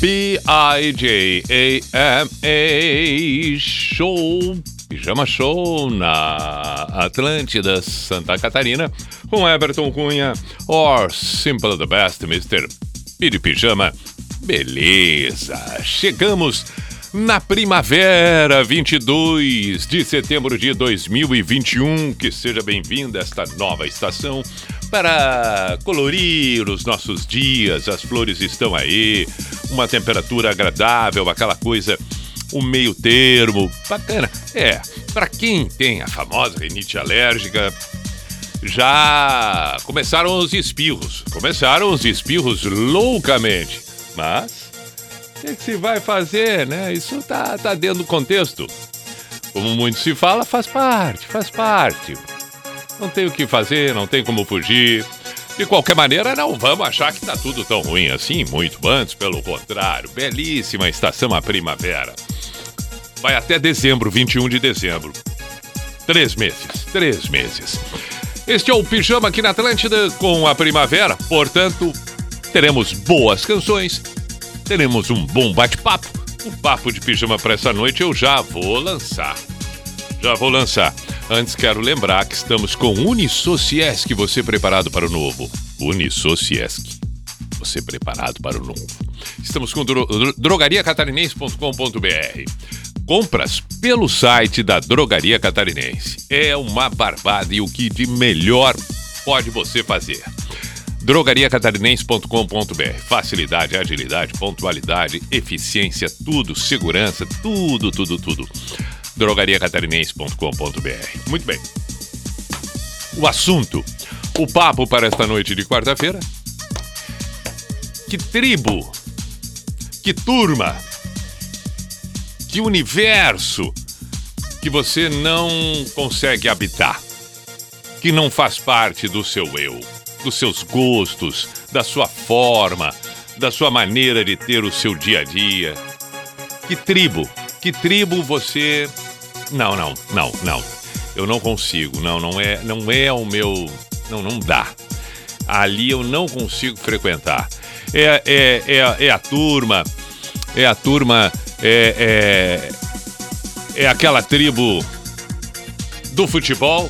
P-I-J-A-M-A Show, Pijama Show na Atlântida, Santa Catarina, com Everton Cunha, or Simple the Best, Mr. Piri Pijama. Beleza, chegamos na primavera, 22 de setembro de 2021. Que seja bem-vinda esta nova estação para colorir os nossos dias. As flores estão aí, uma temperatura agradável, aquela coisa, o meio termo, bacana. É, para quem tem a famosa rinite alérgica, já começaram os espirros. Começaram os espirros loucamente. Mas o que, que, se vai fazer, né? Isso tá, tá dentro do contexto. Como muito se fala, faz parte, faz parte. Não tem o que fazer, não tem como fugir. De qualquer maneira, não vamos achar que tá tudo tão ruim assim, muito antes, pelo contrário. Belíssima estação a primavera. Vai até dezembro, 21 de dezembro. Três meses, três meses. Este é o Pijama aqui na Atlântida com a primavera, portanto, teremos boas canções, teremos um bom bate-papo. O papo de pijama para essa noite eu já vou lançar. Já vou lançar. Antes quero lembrar que estamos com Unisociesc, você preparado para o novo. Unisociesc, você preparado para o novo. Estamos com dro drogariacatarinense.com.br. Compras pelo site da Drogaria Catarinense. É uma barbada e o que de melhor pode você fazer drogariacatarinense.com.br. Facilidade, agilidade, pontualidade, eficiência, tudo, segurança, tudo, tudo, tudo. drogariacatarinense.com.br. Muito bem. O assunto, o papo para esta noite de quarta-feira. Que tribo, que turma, que universo que você não consegue habitar, que não faz parte do seu eu dos seus gostos, da sua forma, da sua maneira de ter o seu dia a dia. Que tribo, que tribo você. Não, não, não, não. Eu não consigo, não, não é, não é o meu. Não, não dá. Ali eu não consigo frequentar. É, é, é, é a turma, é a turma, é, é, é aquela tribo do futebol,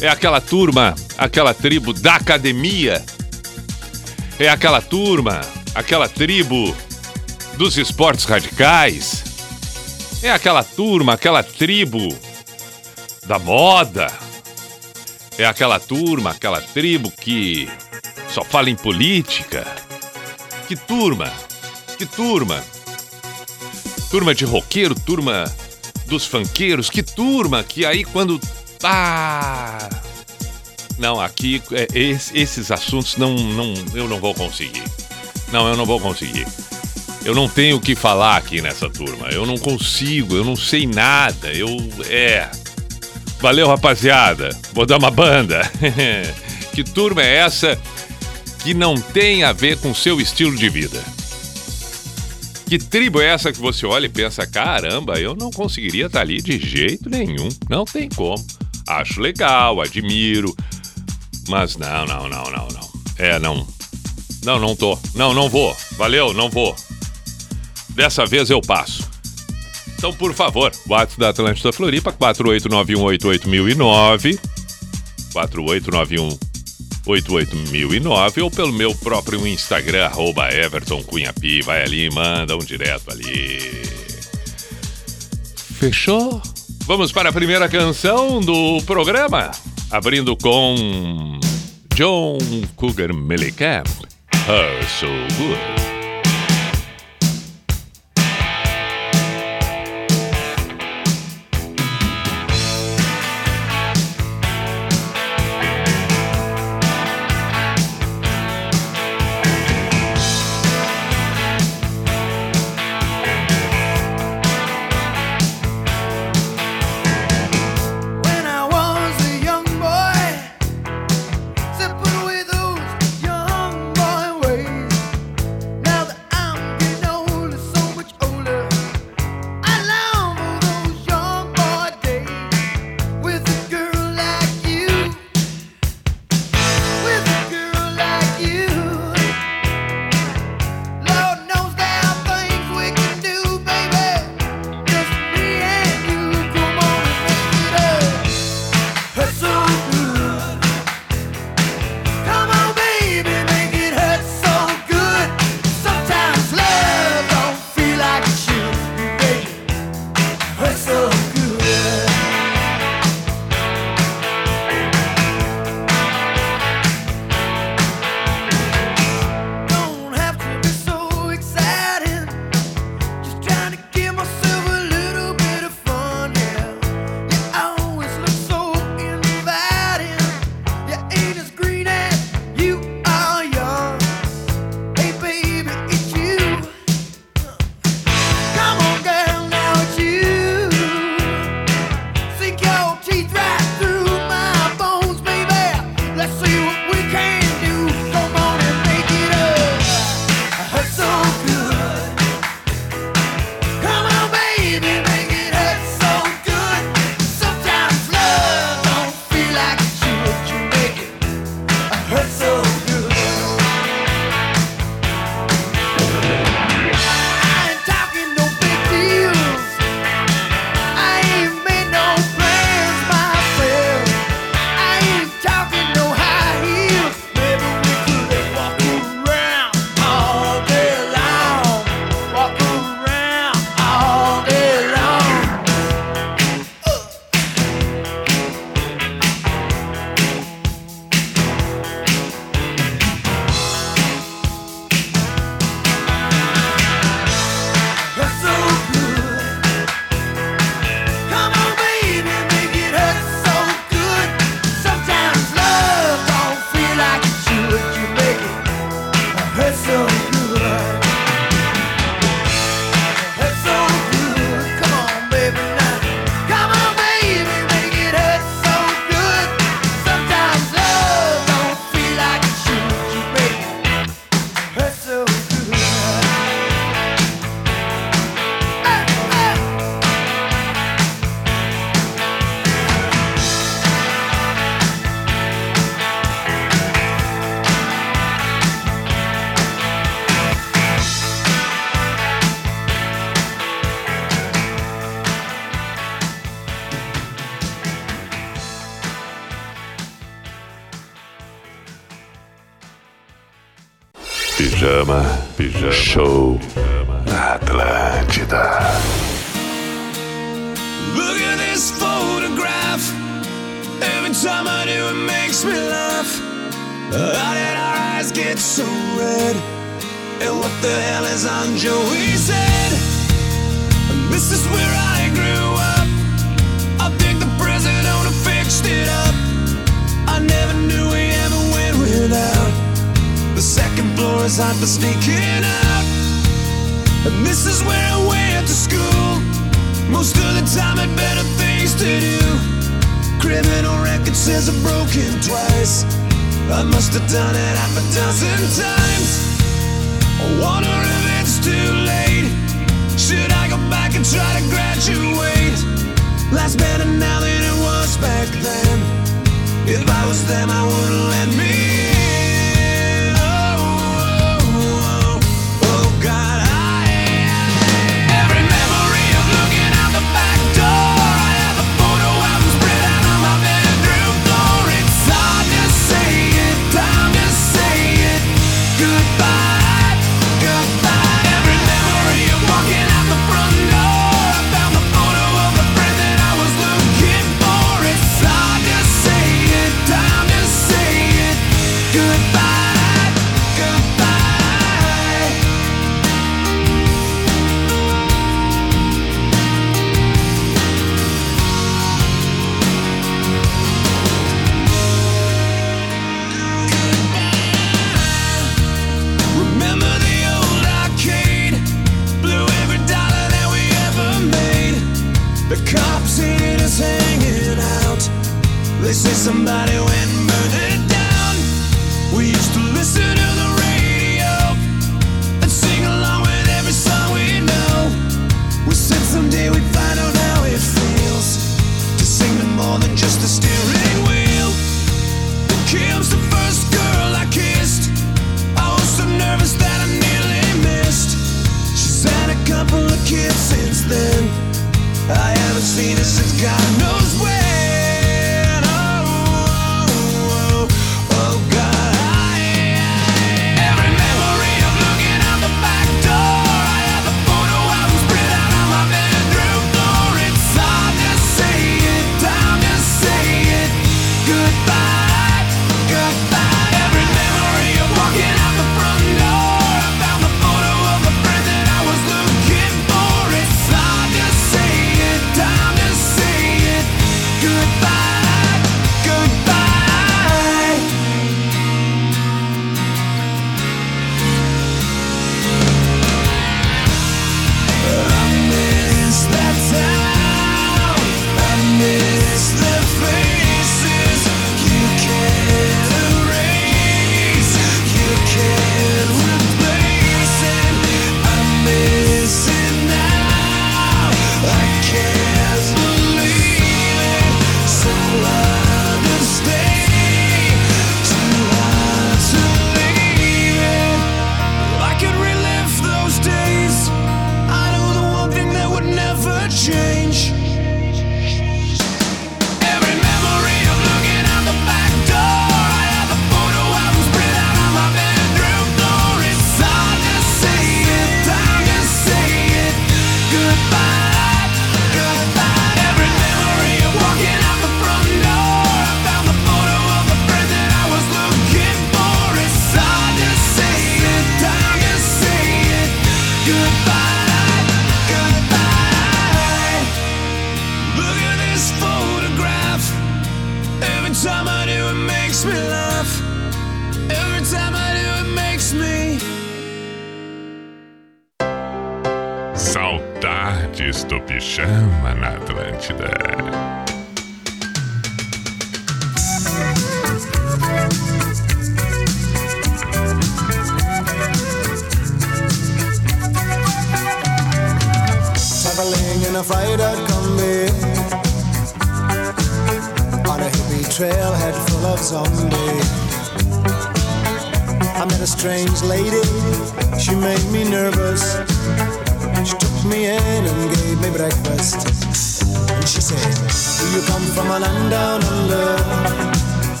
é aquela turma aquela tribo da academia, é aquela turma, aquela tribo dos esportes radicais, é aquela turma, aquela tribo da moda, é aquela turma, aquela tribo que só fala em política. Que turma, que turma. Turma de roqueiro, turma dos fanqueiros, que turma que aí quando. Ah! Não, aqui é, esses assuntos não, não, eu não vou conseguir. Não, eu não vou conseguir. Eu não tenho o que falar aqui nessa turma. Eu não consigo, eu não sei nada. Eu. É. Valeu, rapaziada. Vou dar uma banda. que turma é essa que não tem a ver com seu estilo de vida? Que tribo é essa que você olha e pensa: caramba, eu não conseguiria estar ali de jeito nenhum. Não tem como. Acho legal, admiro, mas não, não, não, não, não. É, não. Não, não tô. Não, não vou. Valeu, não vou. Dessa vez eu passo. Então, por favor, WhatsApp da Atlântida Floripa, 489188009. 489188009 ou pelo meu próprio Instagram, arroba Everton. Vai ali e manda um direto ali. Fechou? Vamos para a primeira canção do programa abrindo com John Cougar Mellencamp, Her So Good.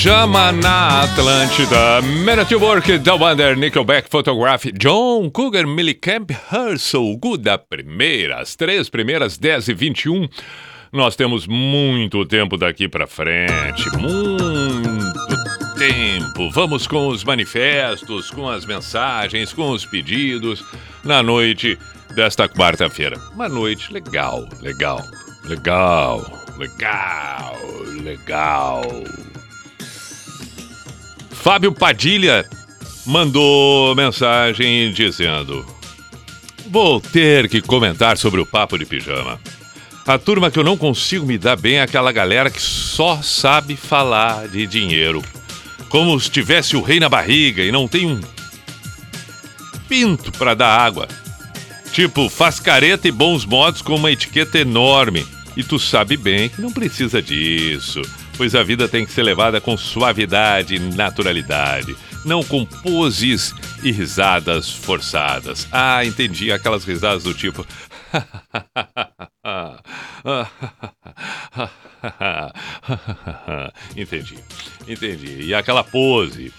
Pijama na Atlântida. Man at Work, The Wonder, Nickelback, Photograph, John Cougar, Millicamp, Hustle, Good, da primeira, as três primeiras, 10 e 21. Nós temos muito tempo daqui para frente, muito tempo. Vamos com os manifestos, com as mensagens, com os pedidos na noite desta quarta-feira. Uma noite legal, legal, legal, legal, legal. Fábio Padilha mandou mensagem dizendo: Vou ter que comentar sobre o papo de pijama. A turma que eu não consigo me dar bem é aquela galera que só sabe falar de dinheiro. Como se tivesse o rei na barriga e não tem um pinto para dar água. Tipo, faz careta e bons modos com uma etiqueta enorme. E tu sabe bem que não precisa disso pois a vida tem que ser levada com suavidade e naturalidade, não com poses e risadas forçadas. Ah, entendi, aquelas risadas do tipo. entendi, entendi. E aquela pose,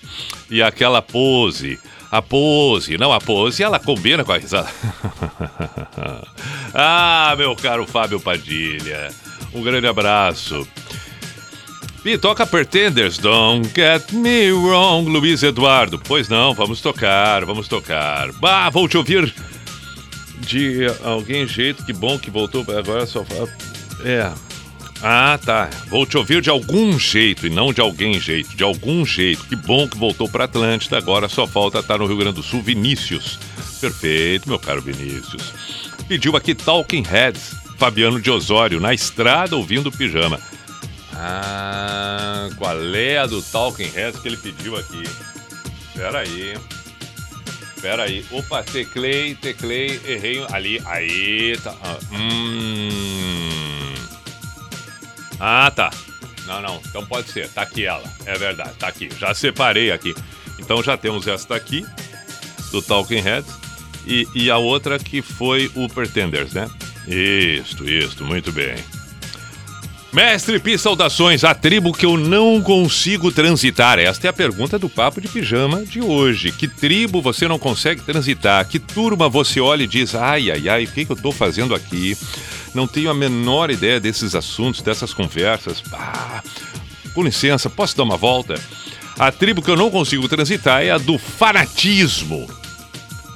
e aquela pose, a pose, não a pose, ela combina com a risada. ah, meu caro Fábio Padilha, um grande abraço. E toca Pretenders, Don't Get Me Wrong, Luiz Eduardo. Pois não, vamos tocar, vamos tocar. Bah, vou te ouvir de alguém jeito, que bom que voltou, agora só É. Ah, tá. Vou te ouvir de algum jeito e não de alguém jeito, de algum jeito. Que bom que voltou para Atlântida, agora só falta estar no Rio Grande do Sul, Vinícius. Perfeito, meu caro Vinícius. Pediu aqui Talking Heads, Fabiano de Osório, na estrada ouvindo pijama. Ah, qual é a do Talking Heads que ele pediu aqui? Pera aí. Pera aí. Opa, teclei, teclei, errei ali. Aí, tá. Ah, hum. Ah, tá. Não, não. Então pode ser. Tá aqui ela. É verdade. Tá aqui. Já separei aqui. Então já temos esta aqui, do Talking Heads. E, e a outra que foi o Pretenders, né? Isto, isto. Muito bem. Mestre Pi, saudações. A tribo que eu não consigo transitar. Esta é a pergunta do Papo de Pijama de hoje. Que tribo você não consegue transitar? Que turma você olha e diz: ai, ai, ai, o que, que eu estou fazendo aqui? Não tenho a menor ideia desses assuntos, dessas conversas. Ah, com licença, posso dar uma volta? A tribo que eu não consigo transitar é a do fanatismo.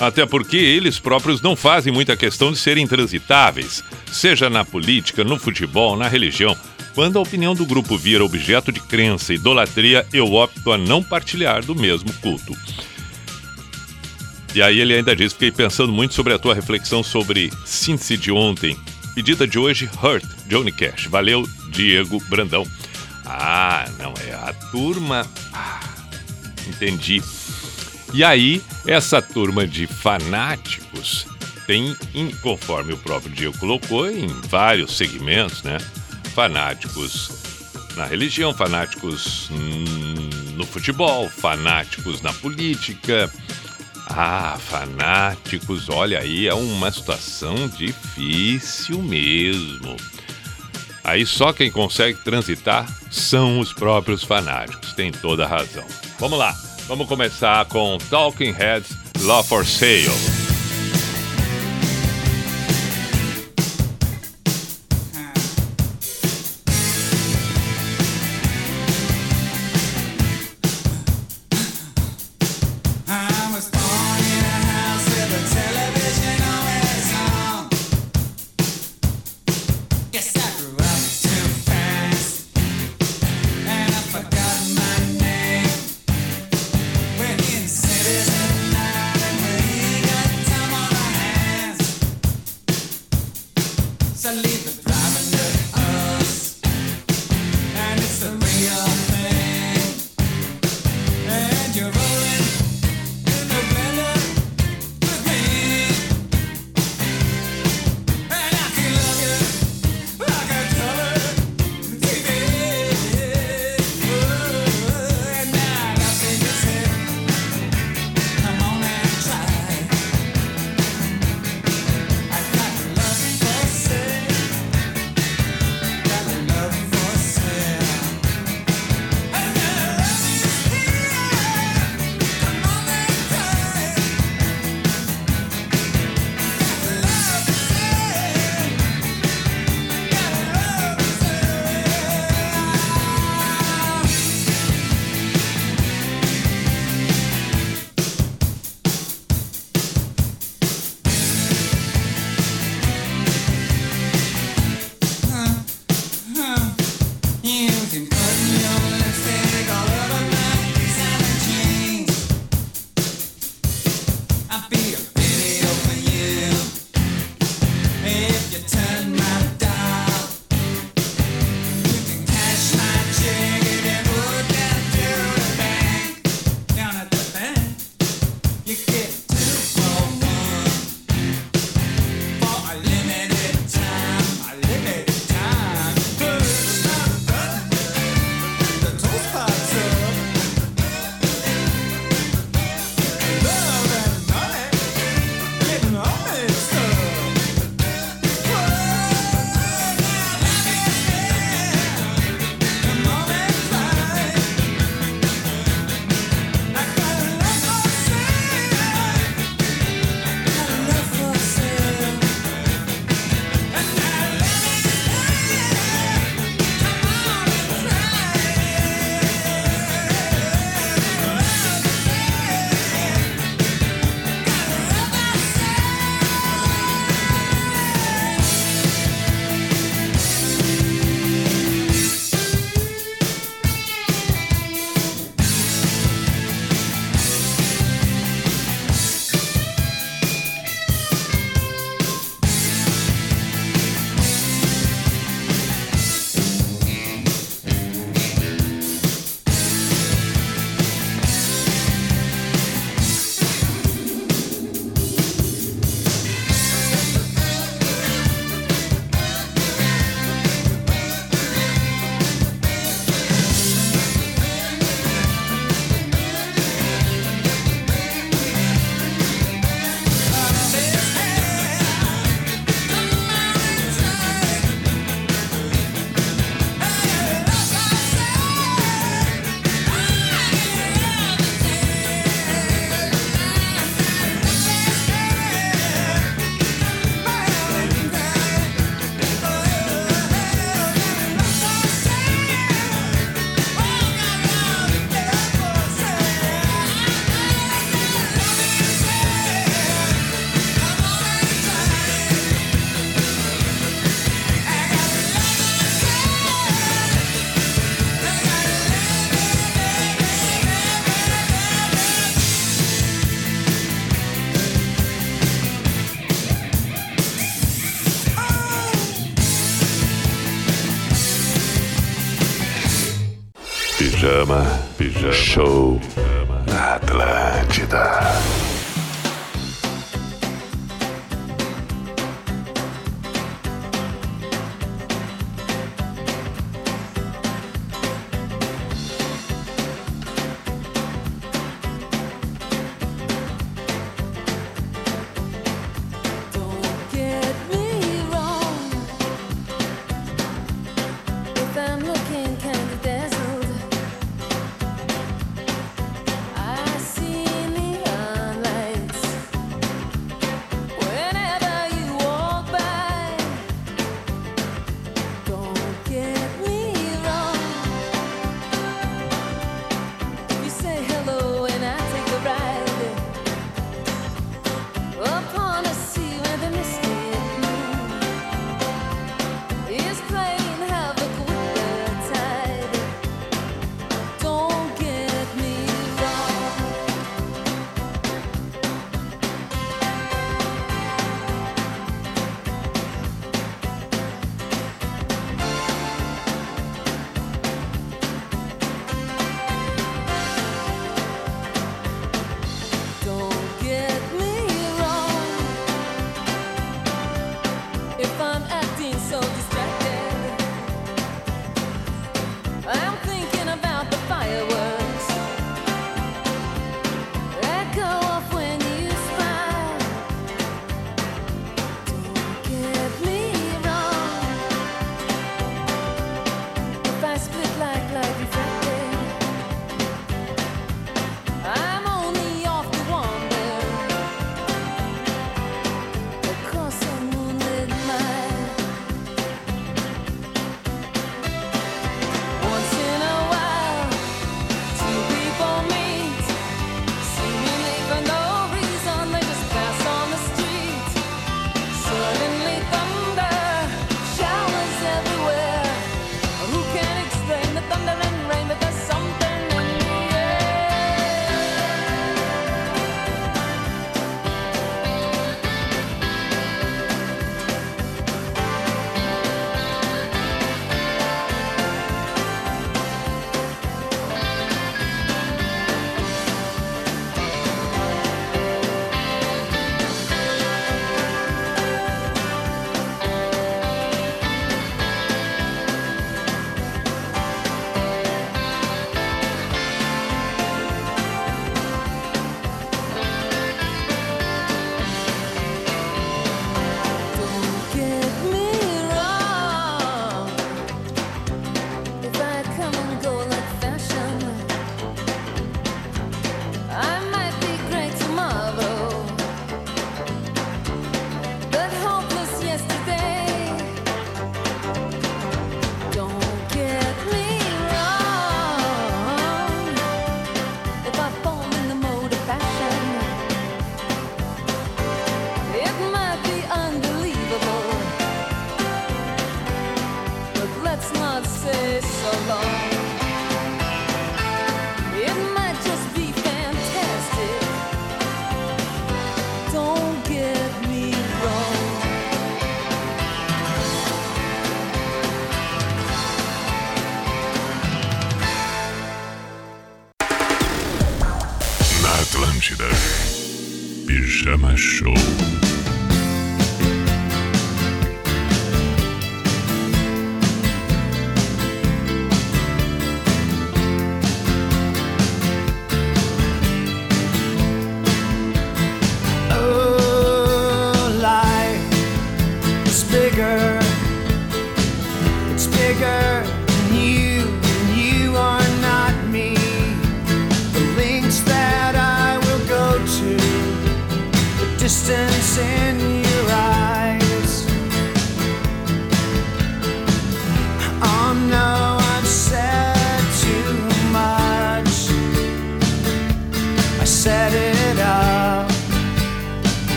Até porque eles próprios não fazem muita questão de serem transitáveis, seja na política, no futebol, na religião. Quando a opinião do grupo vira objeto de crença e idolatria, eu opto a não partilhar do mesmo culto. E aí ele ainda diz: fiquei pensando muito sobre a tua reflexão sobre síntese de ontem. Pedida de hoje, Hurt, Johnny Cash. Valeu, Diego Brandão. Ah, não, é a turma. Ah, entendi. E aí, essa turma de fanáticos tem, conforme o próprio Diego colocou, em vários segmentos, né? Fanáticos na religião, fanáticos no futebol, fanáticos na política. Ah, fanáticos, olha aí, é uma situação difícil mesmo. Aí só quem consegue transitar são os próprios fanáticos, tem toda a razão. Vamos lá. Vamos começar com Talking Heads Love for Sale.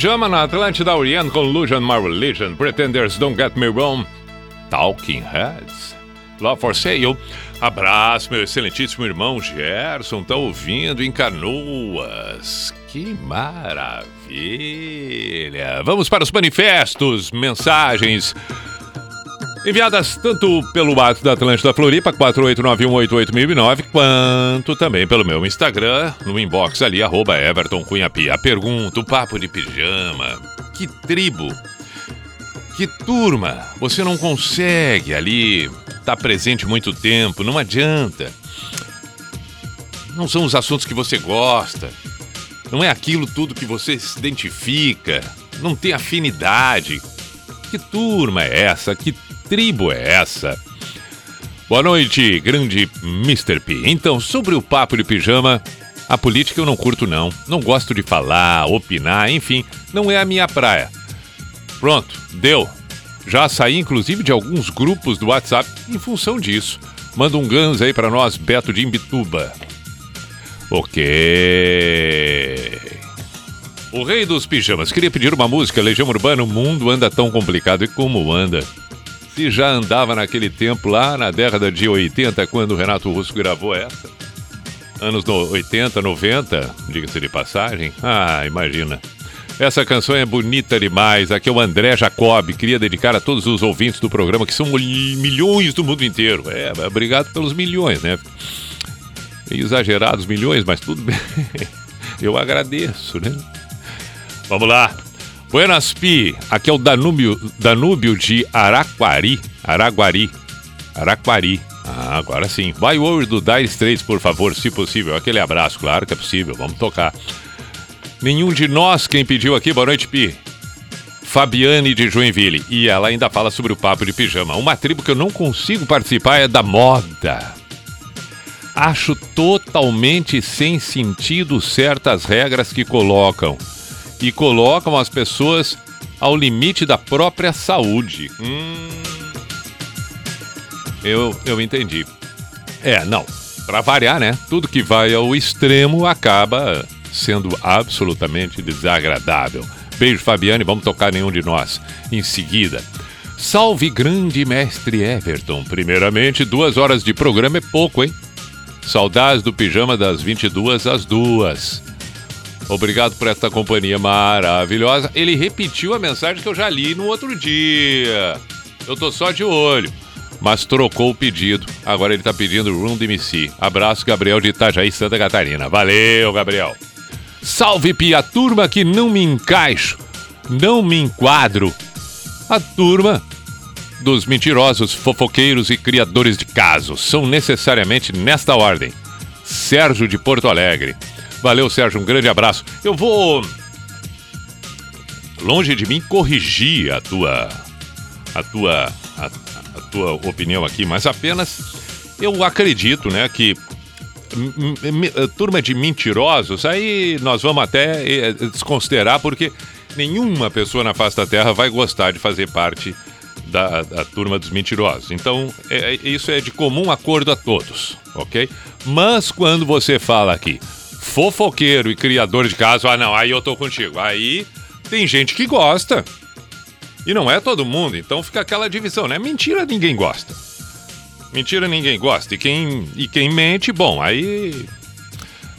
Pijama na Atlântida Orient com Illusion My Religion, Pretenders Don't Get Me Wrong, Talking Heads, Love for Sale. Abraço, meu excelentíssimo irmão Gerson, tá ouvindo em Canoas. Que maravilha! Vamos para os manifestos, mensagens enviadas tanto pelo WhatsApp da Atlântida Floripa, 489188009, quanto também pelo meu Instagram, no inbox ali, arroba Everton Cunha Pia. Pergunta, o papo de pijama, que tribo, que turma, você não consegue ali estar presente muito tempo, não adianta. Não são os assuntos que você gosta, não é aquilo tudo que você se identifica, não tem afinidade. Que turma é essa? Que tribo é essa? Boa noite, grande Mr. P. Então, sobre o papo de pijama, a política eu não curto não. Não gosto de falar, opinar, enfim, não é a minha praia. Pronto, deu. Já saí inclusive de alguns grupos do WhatsApp em função disso. Manda um gans aí pra nós, Beto de Imbituba. Ok. O rei dos pijamas. Queria pedir uma música, Legião Urbana. O mundo anda tão complicado. E como anda? Se já andava naquele tempo lá na década de 80, quando o Renato Russo gravou essa. Anos no 80, 90, diga-se de passagem. Ah, imagina. Essa canção é bonita demais. Aqui é o André Jacob. Queria dedicar a todos os ouvintes do programa, que são mil- milhões do mundo inteiro. É, obrigado pelos milhões, né? Exagerados milhões, mas tudo bem. Eu agradeço, né? Vamos lá. Buenas Pi, aqui é o Danúbio, Danúbio de Araquari. Araguari. Araquari. Ah, agora sim. Vai o do Dire Straits, por favor, se possível. Aquele abraço, claro que é possível. Vamos tocar. Nenhum de nós, quem pediu aqui, boa noite, Pi. Fabiane de Joinville. E ela ainda fala sobre o papo de pijama. Uma tribo que eu não consigo participar é da moda. Acho totalmente sem sentido certas regras que colocam. E colocam as pessoas ao limite da própria saúde. Hum. Eu, eu entendi. É, não. Pra variar, né? Tudo que vai ao extremo acaba sendo absolutamente desagradável. Beijo, Fabiane. Vamos tocar nenhum de nós em seguida. Salve, grande mestre Everton. Primeiramente, duas horas de programa é pouco, hein? Saudades do pijama das 22 às 2. Obrigado por esta companhia maravilhosa. Ele repetiu a mensagem que eu já li no outro dia. Eu tô só de olho. Mas trocou o pedido. Agora ele tá pedindo Room DMC. Abraço, Gabriel de Itajaí, Santa Catarina. Valeu, Gabriel. Salve, Pia, turma que não me encaixo, não me enquadro. A turma dos mentirosos, fofoqueiros e criadores de casos. São necessariamente nesta ordem. Sérgio de Porto Alegre. Valeu, Sérgio, um grande abraço. Eu vou longe de mim corrigir a tua a tua a, a tua opinião aqui, mas apenas eu acredito, né, que m- turma de mentirosos, aí nós vamos até eh, desconsiderar porque nenhuma pessoa na face da Terra vai gostar de fazer parte da, da turma dos mentirosos. Então, é- é- isso é de comum acordo a todos, ok? Mas quando você fala aqui, fofoqueiro e criador de caso, ah não, aí eu tô contigo. Aí tem gente que gosta. E não é todo mundo, então fica aquela divisão, né? Mentira ninguém gosta. Mentira ninguém gosta. E quem, e quem mente, bom, aí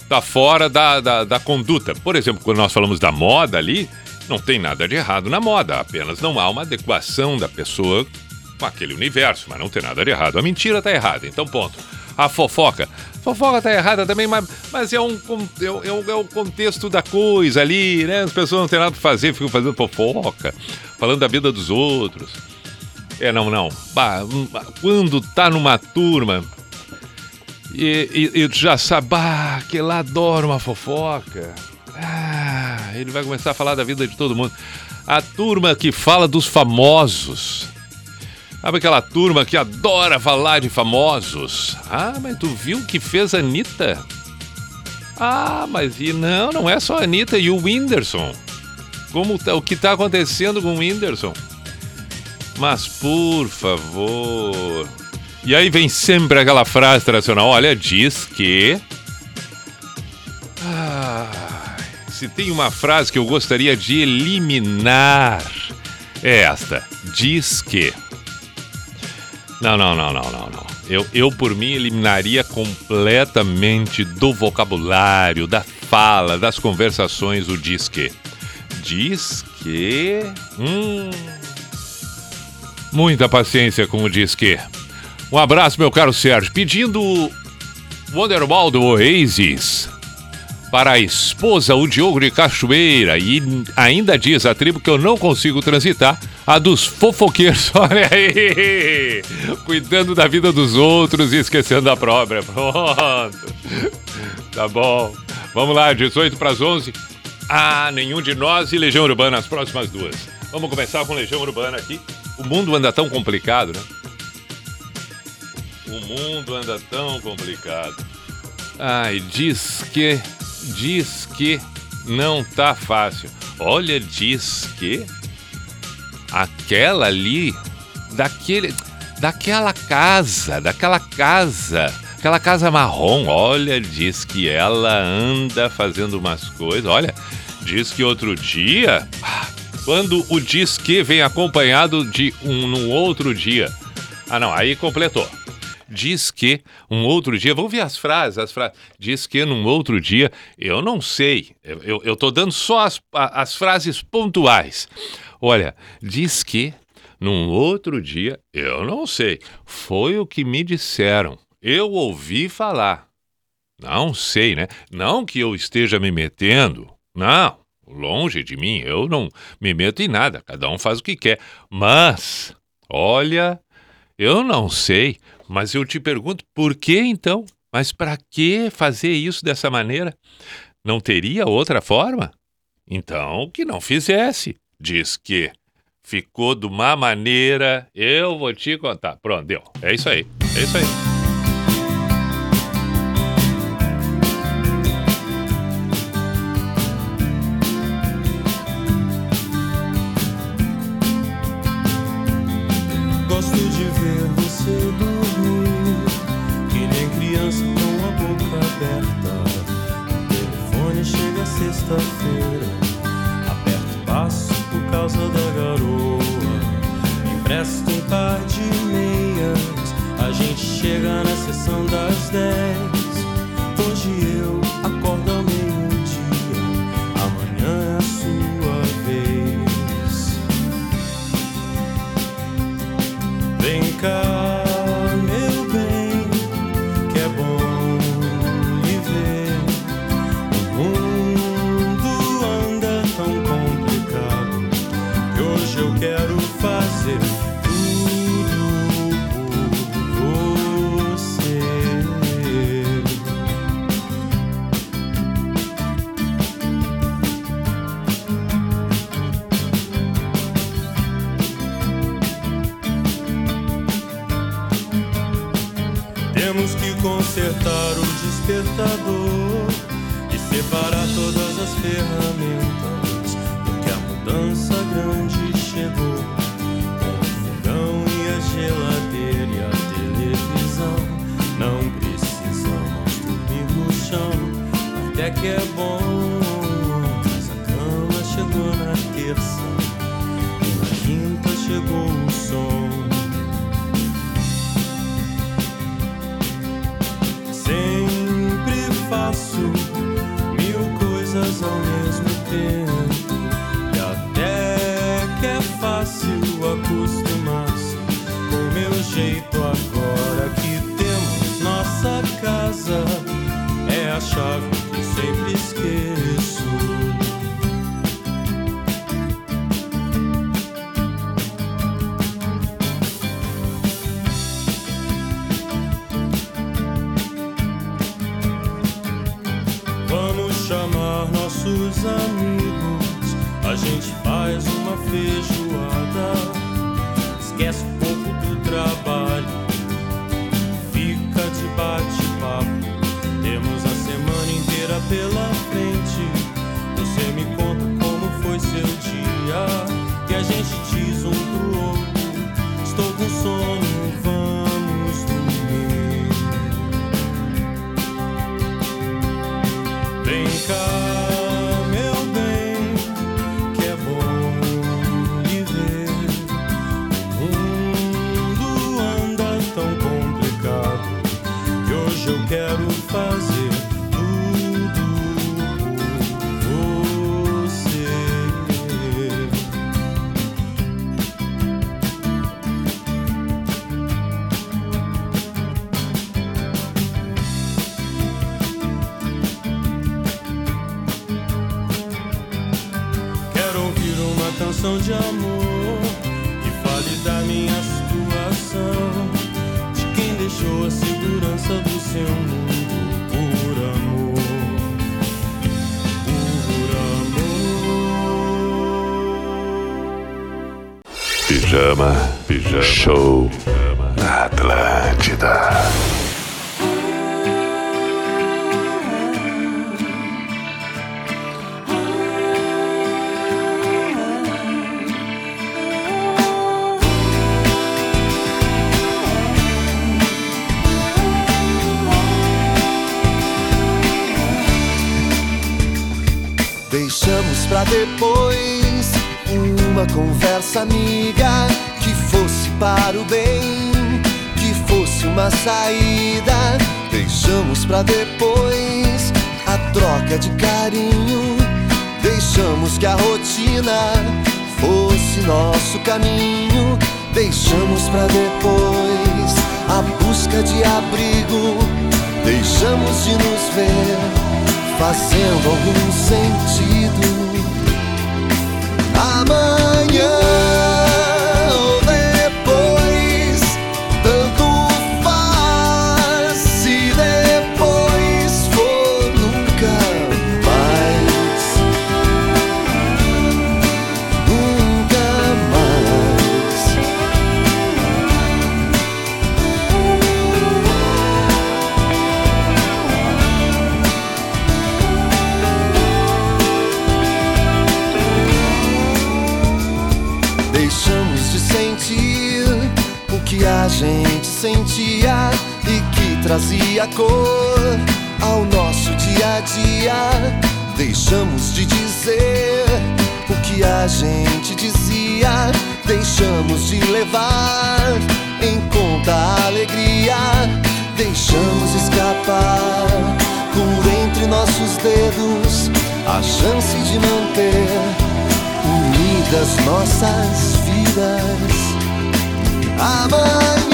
tá fora da, da, da conduta. Por exemplo, quando nós falamos da moda ali, não tem nada de errado na moda, apenas não há uma adequação da pessoa com aquele universo, mas não tem nada de errado. A mentira tá errada, então ponto. A fofoca. Fofoca tá errada também, mas, mas é, um, é, um- é um- é o contexto da coisa ali, né? As pessoas não têm nada pra fazer, ficam fazendo fofoca, falando da vida dos outros. É, não, não. Bah, hum, quando tá numa turma e, e, e já sabe, bah, que lá adora uma fofoca. Ah, ele vai começar a falar da vida de todo mundo. A turma que fala dos famosos. Sabe aquela turma que adora falar de famosos? Ah, mas tu viu o que fez a Anitta? Ah, mas e não, não é só a Anitta e o Whindersson. Como tá, o que tá acontecendo com o Whindersson? Mas por favor. E aí vem sempre aquela frase tradicional: olha, diz que. Ah, se tem uma frase que eu gostaria de eliminar, é esta: diz que. Não, não, não, não, não, não. Eu, eu, por mim, eliminaria completamente do vocabulário, da fala, das conversações o diz que. Diz que. Hum. Muita paciência com o diz que. Um abraço, meu caro Sérgio. Pedindo Wonderwall do Oasis para a esposa, o Diogo de Cachoeira. E ainda diz a tribo que eu não consigo transitar, a dos fofoqueiros. Olha aí! Cuidando da vida dos outros e esquecendo da própria. Pronto. Tá bom. Vamos lá, 18 para as 11. Ah, nenhum de nós e Legião Urbana, as próximas duas. Vamos começar com Legião Urbana aqui. O mundo anda tão complicado, né? O mundo anda tão complicado. Ai, diz que. Diz que não tá fácil. Olha, diz que. Aquela ali. Daquele. Daquela casa. Daquela casa. Aquela casa marrom. Olha, diz que ela anda fazendo umas coisas. Olha, diz que outro dia. Quando o diz que vem acompanhado de um num outro dia. Ah, não, aí completou. Diz que um outro dia, vamos ver as frases, as frases. Diz que num outro dia, eu não sei. Eu, eu, dando só as, as frases pontuais. Olha, diz que num outro dia, eu não sei. Foi o que me disseram. Eu ouvi falar. Não sei, né? Não que eu esteja me metendo. Não, longe de mim, eu não me meto em nada. Cada um faz o que quer. Mas, olha, eu não sei, mas eu te pergunto, por que então? Mas para que fazer isso dessa maneira? Não teria outra forma? Então, que não fizesse. Diz que ficou de uma maneira, eu vou te contar. Pronto, deu. É isso aí. É isso aí. Pijama, Pijama Show Pijama. na Atlântida. Deixamos pra depois uma conversa amiga para o bem, que fosse uma saída. Deixamos para depois a troca de carinho. Deixamos que a rotina fosse nosso caminho. Deixamos para depois a busca de abrigo. Deixamos de nos ver fazendo algum sentido. Amanhã. trazia cor ao nosso dia a dia. Deixamos de dizer o que a gente dizia, deixamos de levar em conta a alegria, deixamos escapar por entre nossos dedos a chance de manter unidas nossas vidas. Amanhã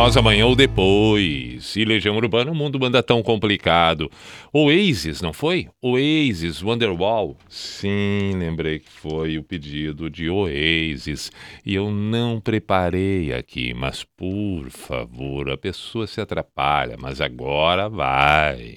nós amanhã ou depois. E Legião Urbana, o mundo anda tão complicado. Oasis, não foi? Oasis, Wonderwall. Sim, lembrei que foi o pedido de Oasis. E eu não preparei aqui, mas por favor, a pessoa se atrapalha, mas agora vai.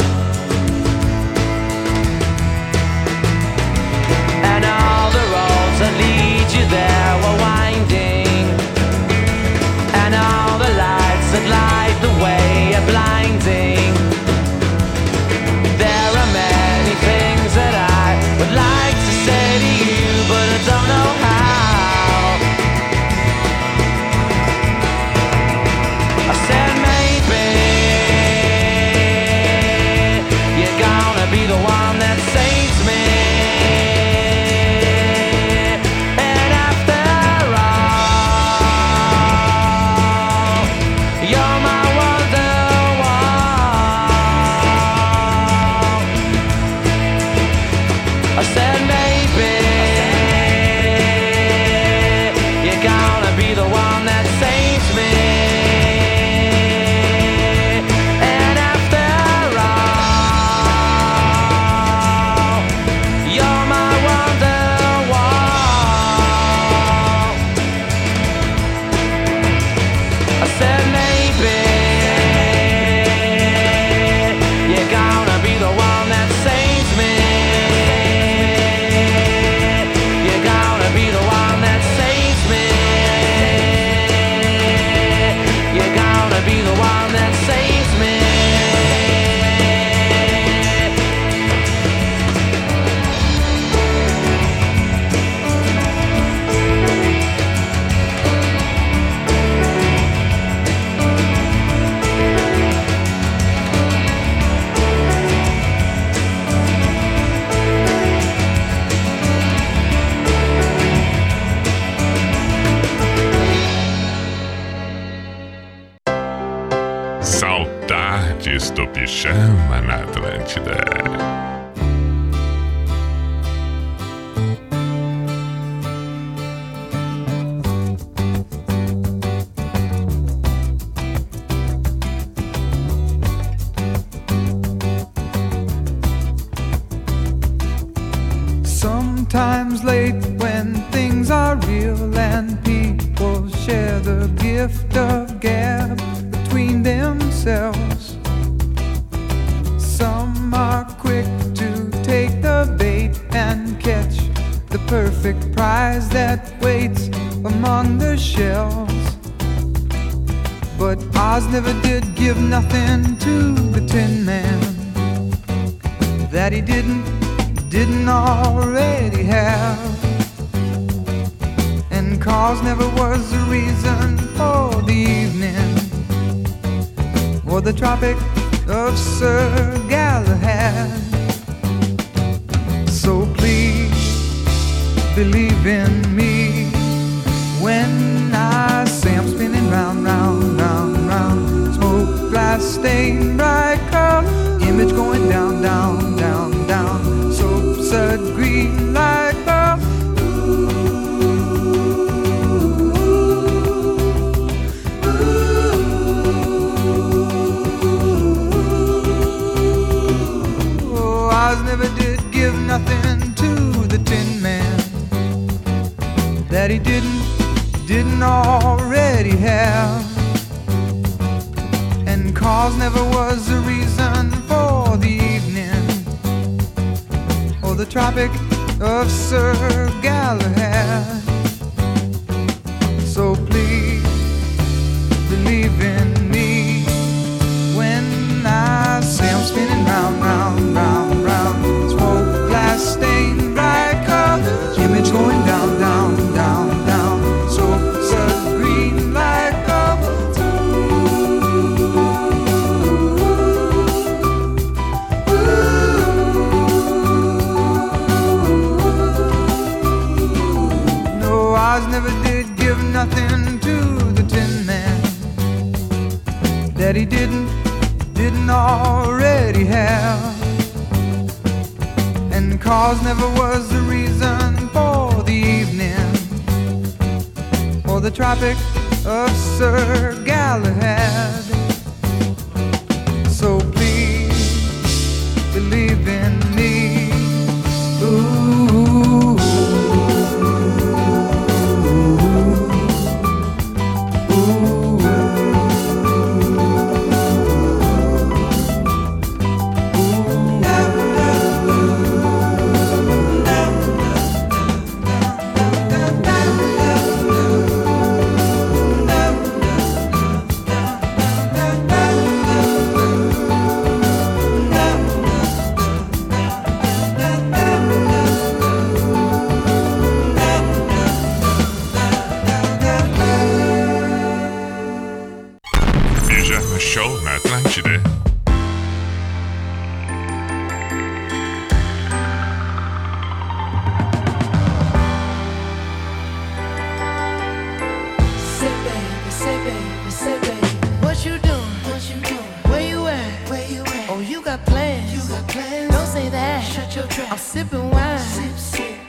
I'm sipping wine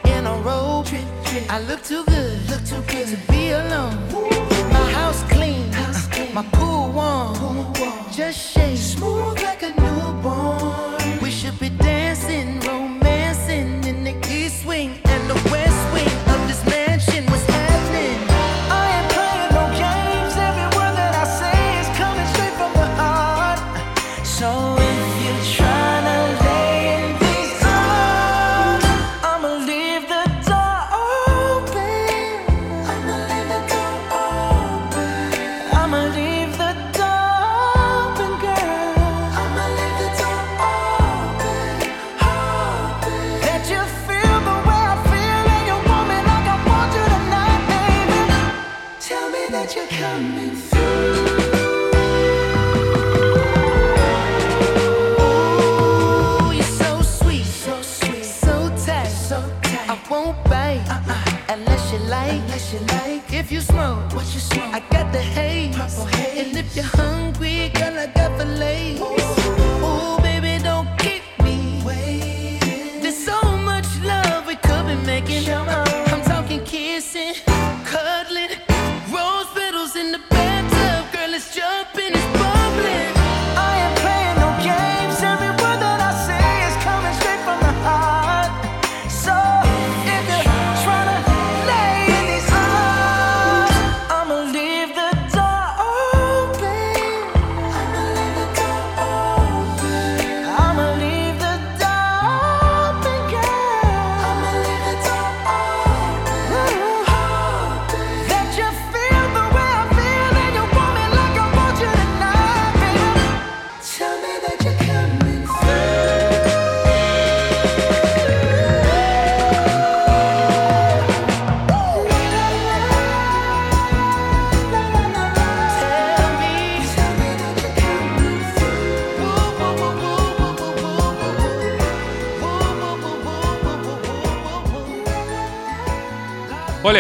in a robe. I look too good.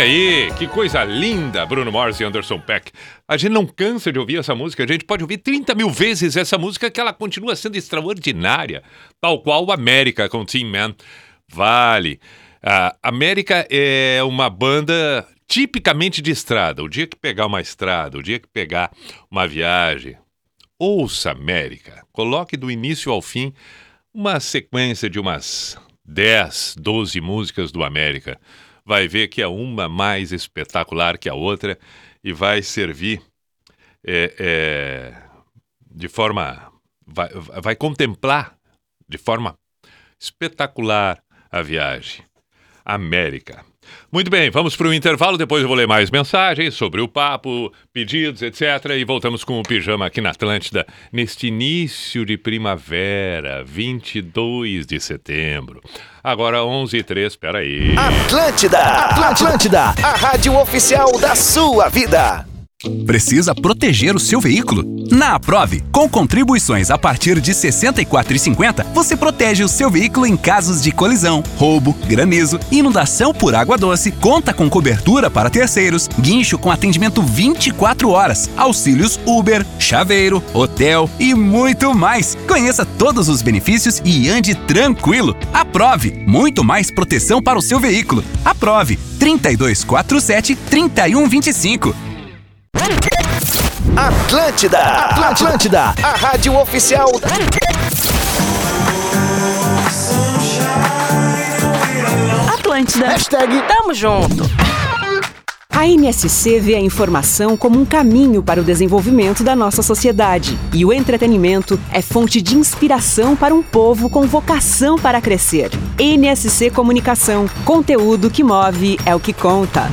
Olha aí, que coisa linda, Bruno Mars e Anderson Peck. A gente não cansa de ouvir essa música, a gente pode ouvir 30 mil vezes essa música que ela continua sendo extraordinária, tal qual o América com Team Man. Vale. A América é uma banda tipicamente de estrada. O dia que pegar uma estrada, o dia que pegar uma viagem, ouça América. Coloque do início ao fim uma sequência de umas 10, 12 músicas do América. Vai ver que é uma mais espetacular que a outra e vai servir é, é, de forma. Vai, vai contemplar de forma espetacular a viagem. América. Muito bem, vamos para o intervalo. Depois eu vou ler mais mensagens sobre o papo, pedidos, etc. E voltamos com o pijama aqui na Atlântida neste início de primavera, 22 de setembro. Agora 11 h 03 peraí. Atlântida, Atlântida, a rádio oficial da sua vida. Precisa proteger o seu veículo? Na Aprove, com contribuições a partir de R$ 64,50, você protege o seu veículo em casos de colisão, roubo, granizo, inundação por água doce, conta com cobertura para terceiros, guincho com atendimento 24 horas, auxílios Uber, chaveiro, hotel e muito mais. Conheça todos os benefícios e ande tranquilo. Aprove, muito mais proteção para o seu veículo. Aprove 3247 3125. Atlântida, Atlântida, a rádio oficial. Atlântida. Hashtag Tamo junto. A NSC vê a informação como um caminho para o desenvolvimento da nossa sociedade. E o entretenimento é fonte de inspiração para um povo com vocação para crescer. NSC Comunicação. Conteúdo que move é o que conta.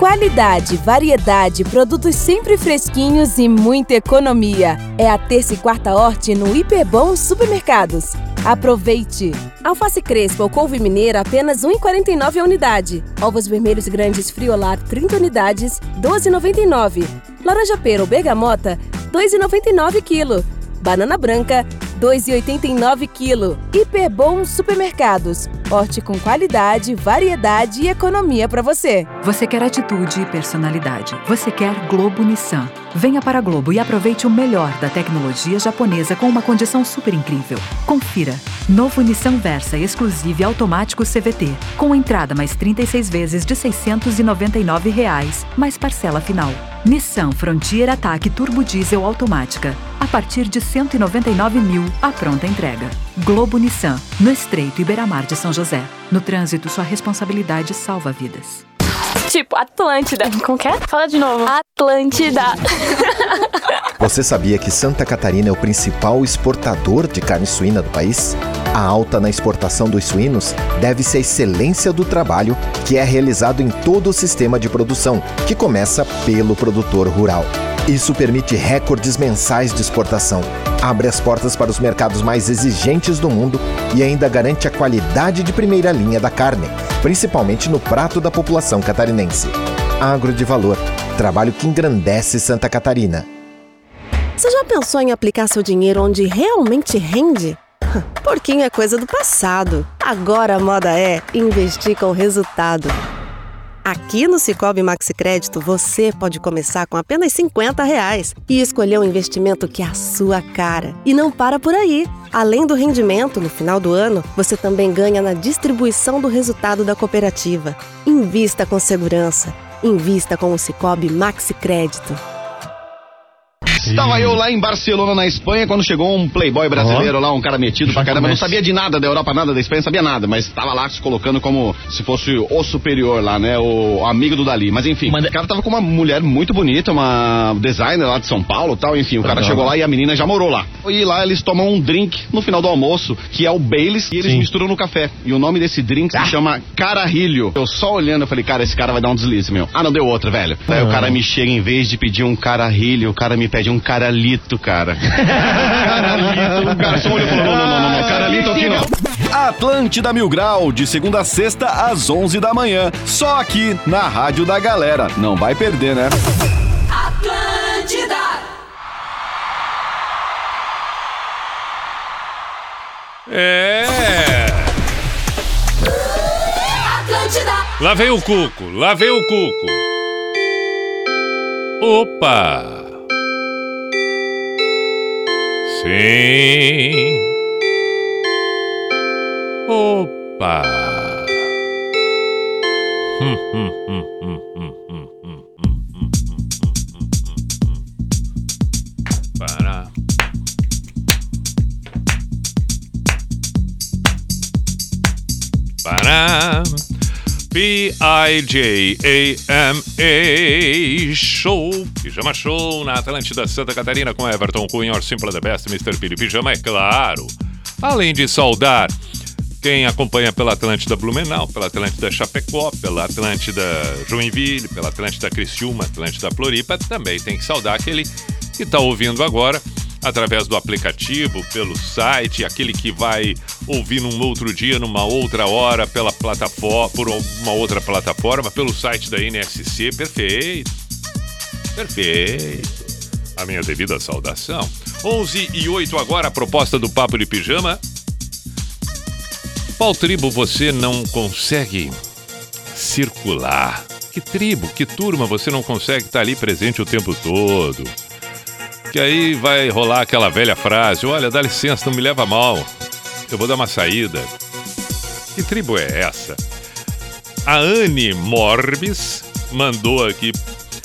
Qualidade, variedade, produtos sempre fresquinhos e muita economia. É a terça e quarta horte no Hiperbom Supermercados. Aproveite! Alface crespa ou couve mineira apenas R$ 1,49 a unidade. Ovos vermelhos grandes friolar 30 unidades, R$ 12,99. Laranja pera ou bergamota, R$ 2,99 quilo. Banana branca, 2,89 quilo. Hiperbom Supermercados. Horte com qualidade, variedade e economia para você. Você quer atitude e personalidade. Você quer Globo Nissan. Venha para a Globo e aproveite o melhor da tecnologia japonesa com uma condição super incrível. Confira. Novo Nissan Versa exclusivo e automático CVT, com entrada mais 36 vezes de 699 reais, mais parcela final. Nissan Frontier Ataque Turbo Diesel Automática, a partir de 199 mil, a pronta entrega. Globo Nissan, no Estreito Iberamar de São José. No trânsito, sua responsabilidade salva vidas. Tipo, Atlântida. Como que é? Fala de novo. Atlântida. Você sabia que Santa Catarina é o principal exportador de carne suína do país? A alta na exportação dos suínos deve-se à excelência do trabalho que é realizado em todo o sistema de produção, que começa pelo produtor rural. Isso permite recordes mensais de exportação, abre as portas para os mercados mais exigentes do mundo e ainda garante a qualidade de primeira linha da carne, principalmente no prato da população catarinense. Agro de valor, trabalho que engrandece Santa Catarina. Você já pensou em aplicar seu dinheiro onde realmente rende? Porquinho é coisa do passado. Agora a moda é investir com resultado. Aqui no Cicobi Maxi Crédito você pode começar com apenas 50 reais e escolher um investimento que é a sua cara. E não para por aí. Além do rendimento, no final do ano, você também ganha na distribuição do resultado da cooperativa. Invista com segurança. Invista com o Cicobi Maxi Crédito. Estava eu lá em Barcelona, na Espanha, quando chegou um playboy brasileiro lá, um cara metido pra caramba. Não sabia de nada da Europa, nada da Espanha, sabia nada, mas estava lá se colocando como se fosse o superior lá, né? O amigo do Dali. Mas enfim, o cara tava com uma mulher muito bonita, uma designer lá de São Paulo tal. Enfim, o cara chegou lá e a menina já morou lá. E lá eles tomam um drink no final do almoço, que é o Baileys, e eles misturam no café. E o nome desse drink se chama Cararrilho. Eu só olhando, eu falei, cara, esse cara vai dar um deslize, meu. Ah, não deu outra, velho. Daí o Ah. cara me chega, em vez de pedir um cararrilho, o cara me pede um caralito, cara. caralito. O cara só olhou e falou, não, não, não, não, não, caralito aqui não. Atlântida Mil Grau, de segunda a sexta às 11 da manhã. Só aqui na Rádio da Galera. Não vai perder, né? Atlântida. É. Atlântida. Lá vem o cuco, lá vem o cuco. Opa! Sim. Opa! Hum, hum, hum, hum, hum, P-I-J-A-M-A Show, Pijama Show na Atlântida Santa Catarina com Everton Cunha, Or Simple the Best, Mr. Piri Pijama, é claro. Além de saudar quem acompanha pela Atlântida Blumenau, pela Atlântida Chapecó, pela Atlântida Joinville, pela Atlântida Criciúma, Atlântida Floripa, também tem que saudar aquele que está ouvindo agora através do aplicativo, pelo site, aquele que vai ouvir num outro dia, numa outra hora, pela plataforma, por uma outra plataforma, pelo site da NSC, perfeito. Perfeito. A minha devida saudação. 11 e 8 agora, a proposta do Papo de Pijama. Qual tribo você não consegue circular? Que tribo, que turma você não consegue estar ali presente o tempo todo? Que aí vai rolar aquela velha frase: olha, dá licença, não me leva mal. Eu vou dar uma saída. Que tribo é essa? A Anne Morbis mandou aqui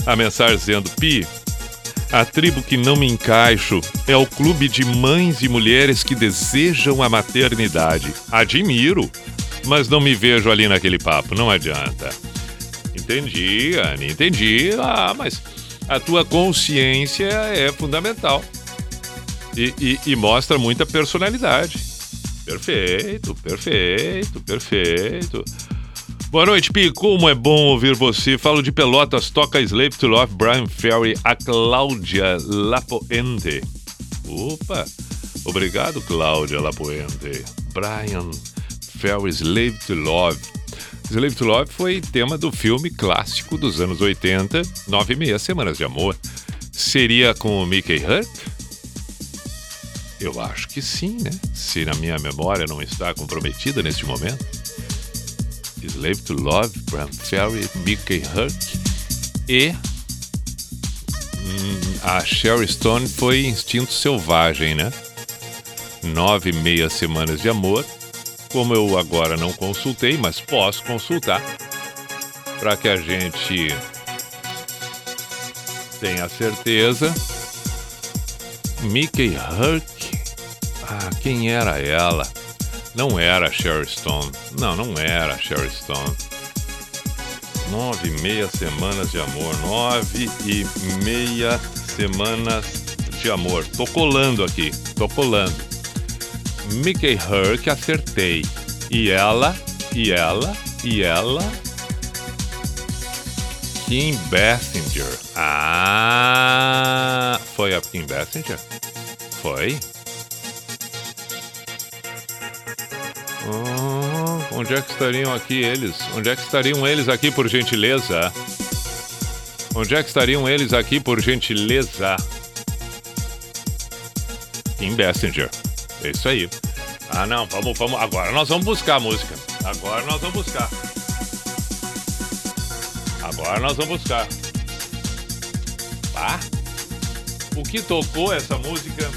a mensagem dizendo: Pi, a tribo que não me encaixo é o clube de mães e mulheres que desejam a maternidade. Admiro, mas não me vejo ali naquele papo, não adianta. Entendi, Anne, entendi. Ah, mas a tua consciência é fundamental. E, e- e mostra muita personalidade. Perfeito, perfeito, perfeito. Boa noite, Pi. Como é bom ouvir você. Falo de Pelotas, toca Slave to Love, Brian Ferry, a Cláudia Lapoente. Opa! Obrigado, Cláudia Lapoente. Brian Ferry, Slave to Love. Slave to Love foi tema do filme clássico dos anos 80, Nove e Meia Semanas de Amor. Seria com o Mickey Hurt? Eu acho que sim, né? Se na minha memória não está comprometida neste momento. Slave to Love, Bram Ferry, Mickey Hurt e hum, a Sherry Stone foi Instinto Selvagem, né? Nove e meia semanas de amor. Como eu agora não consultei, mas posso consultar para que a gente tenha certeza. Mickey Hurt. Ah, quem era ela? Não era Sherry Stone. Não, não era Sherry Stone. Nove e meia semanas de amor. Nove e meia semanas de amor. Tô colando aqui. Tô colando. Mickey Herc, acertei. E ela, e ela, e ela. Kim Basinger. Ah, foi a Kim Basinger? Foi? Oh, onde é que estariam aqui eles? Onde é que estariam eles aqui, por gentileza? Onde é que estariam eles aqui, por gentileza? Kim Basinger. É isso aí. Ah, não, vamos, vamos. Agora nós vamos buscar a música. Agora nós vamos buscar. Agora nós vamos buscar. Tá? O que tocou essa música?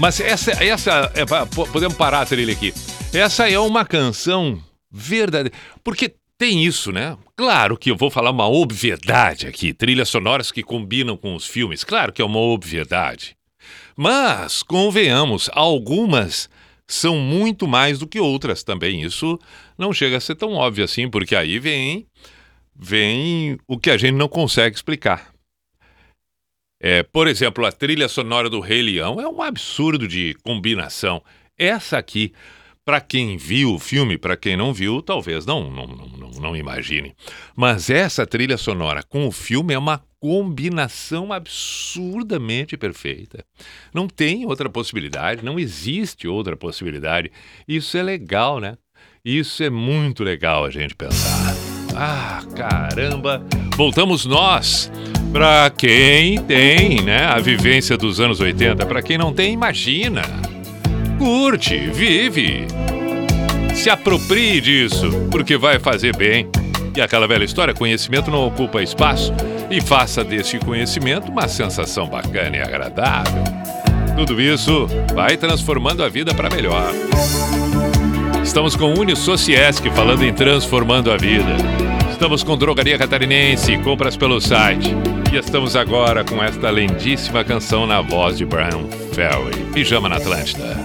Mas essa, essa é, podemos parar a trilha aqui. Essa é uma canção verdadeira. Porque tem isso, né? Claro que eu vou falar uma obviedade aqui. Trilhas sonoras que combinam com os filmes. Claro que é uma obviedade. Mas, convenhamos, algumas são muito mais do que outras também. Isso não chega a ser tão óbvio assim, porque aí vem, vem o que a gente não consegue explicar. É, por exemplo, a trilha sonora do Rei Leão é um absurdo de combinação. Essa aqui, para quem viu o filme, para quem não viu, talvez não, não, não, não, imagine. Mas essa trilha sonora com o filme é uma combinação absurdamente perfeita. Não tem outra possibilidade, não existe outra possibilidade. Isso é legal, né? Isso é muito legal a gente pensar. Ah, caramba! Voltamos nós para quem tem, né, a vivência dos anos 80. Para quem não tem, imagina. Curte, vive. Se aproprie disso, porque vai fazer bem. E aquela velha história, conhecimento não ocupa espaço. E faça deste conhecimento uma sensação bacana e agradável. Tudo isso vai transformando a vida para melhor. Estamos com Unisociesc falando em transformando a vida. Estamos com Drogaria Catarinense, compras pelo site e estamos agora com esta lindíssima canção na voz de Brian Ferry. Pijama na Atlântida.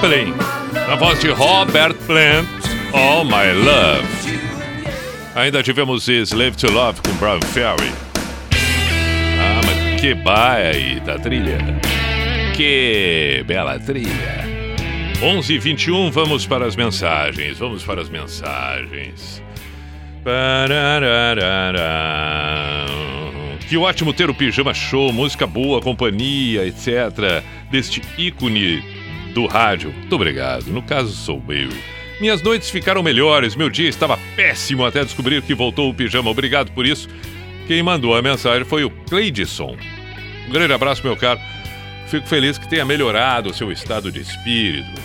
Zeppelin, na voz de Robert Plant, All My Love. Ainda tivemos Slave to Love com Brian Ferry. Ah, mas que baita trilha. Que bela trilha. 11 h 21 vamos para as mensagens. Vamos para as mensagens. Que ótimo ter o Pijama Show, música boa, companhia, etc. Deste ícone do rádio. Muito obrigado. No caso, sou eu. Minhas noites ficaram melhores, meu dia estava péssimo até descobrir que voltou o pijama. Obrigado por isso. Quem mandou a mensagem foi o Cleidson. Um grande abraço, meu caro. Fico feliz que tenha melhorado o seu estado de espírito.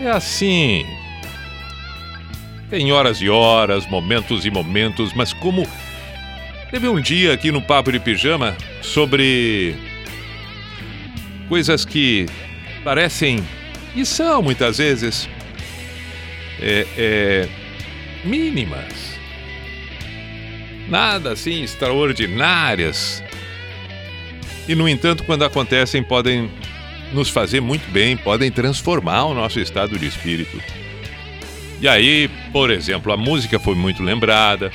É assim. Tem horas e horas, momentos e momentos, mas como teve um dia aqui no Papo de Pijama sobre coisas que parecem e são muitas vezes é, é, mínimas, nada assim extraordinárias. E no entanto, quando acontecem, podem nos fazer muito bem, podem transformar o nosso estado de espírito. E aí, por exemplo, a música foi muito lembrada,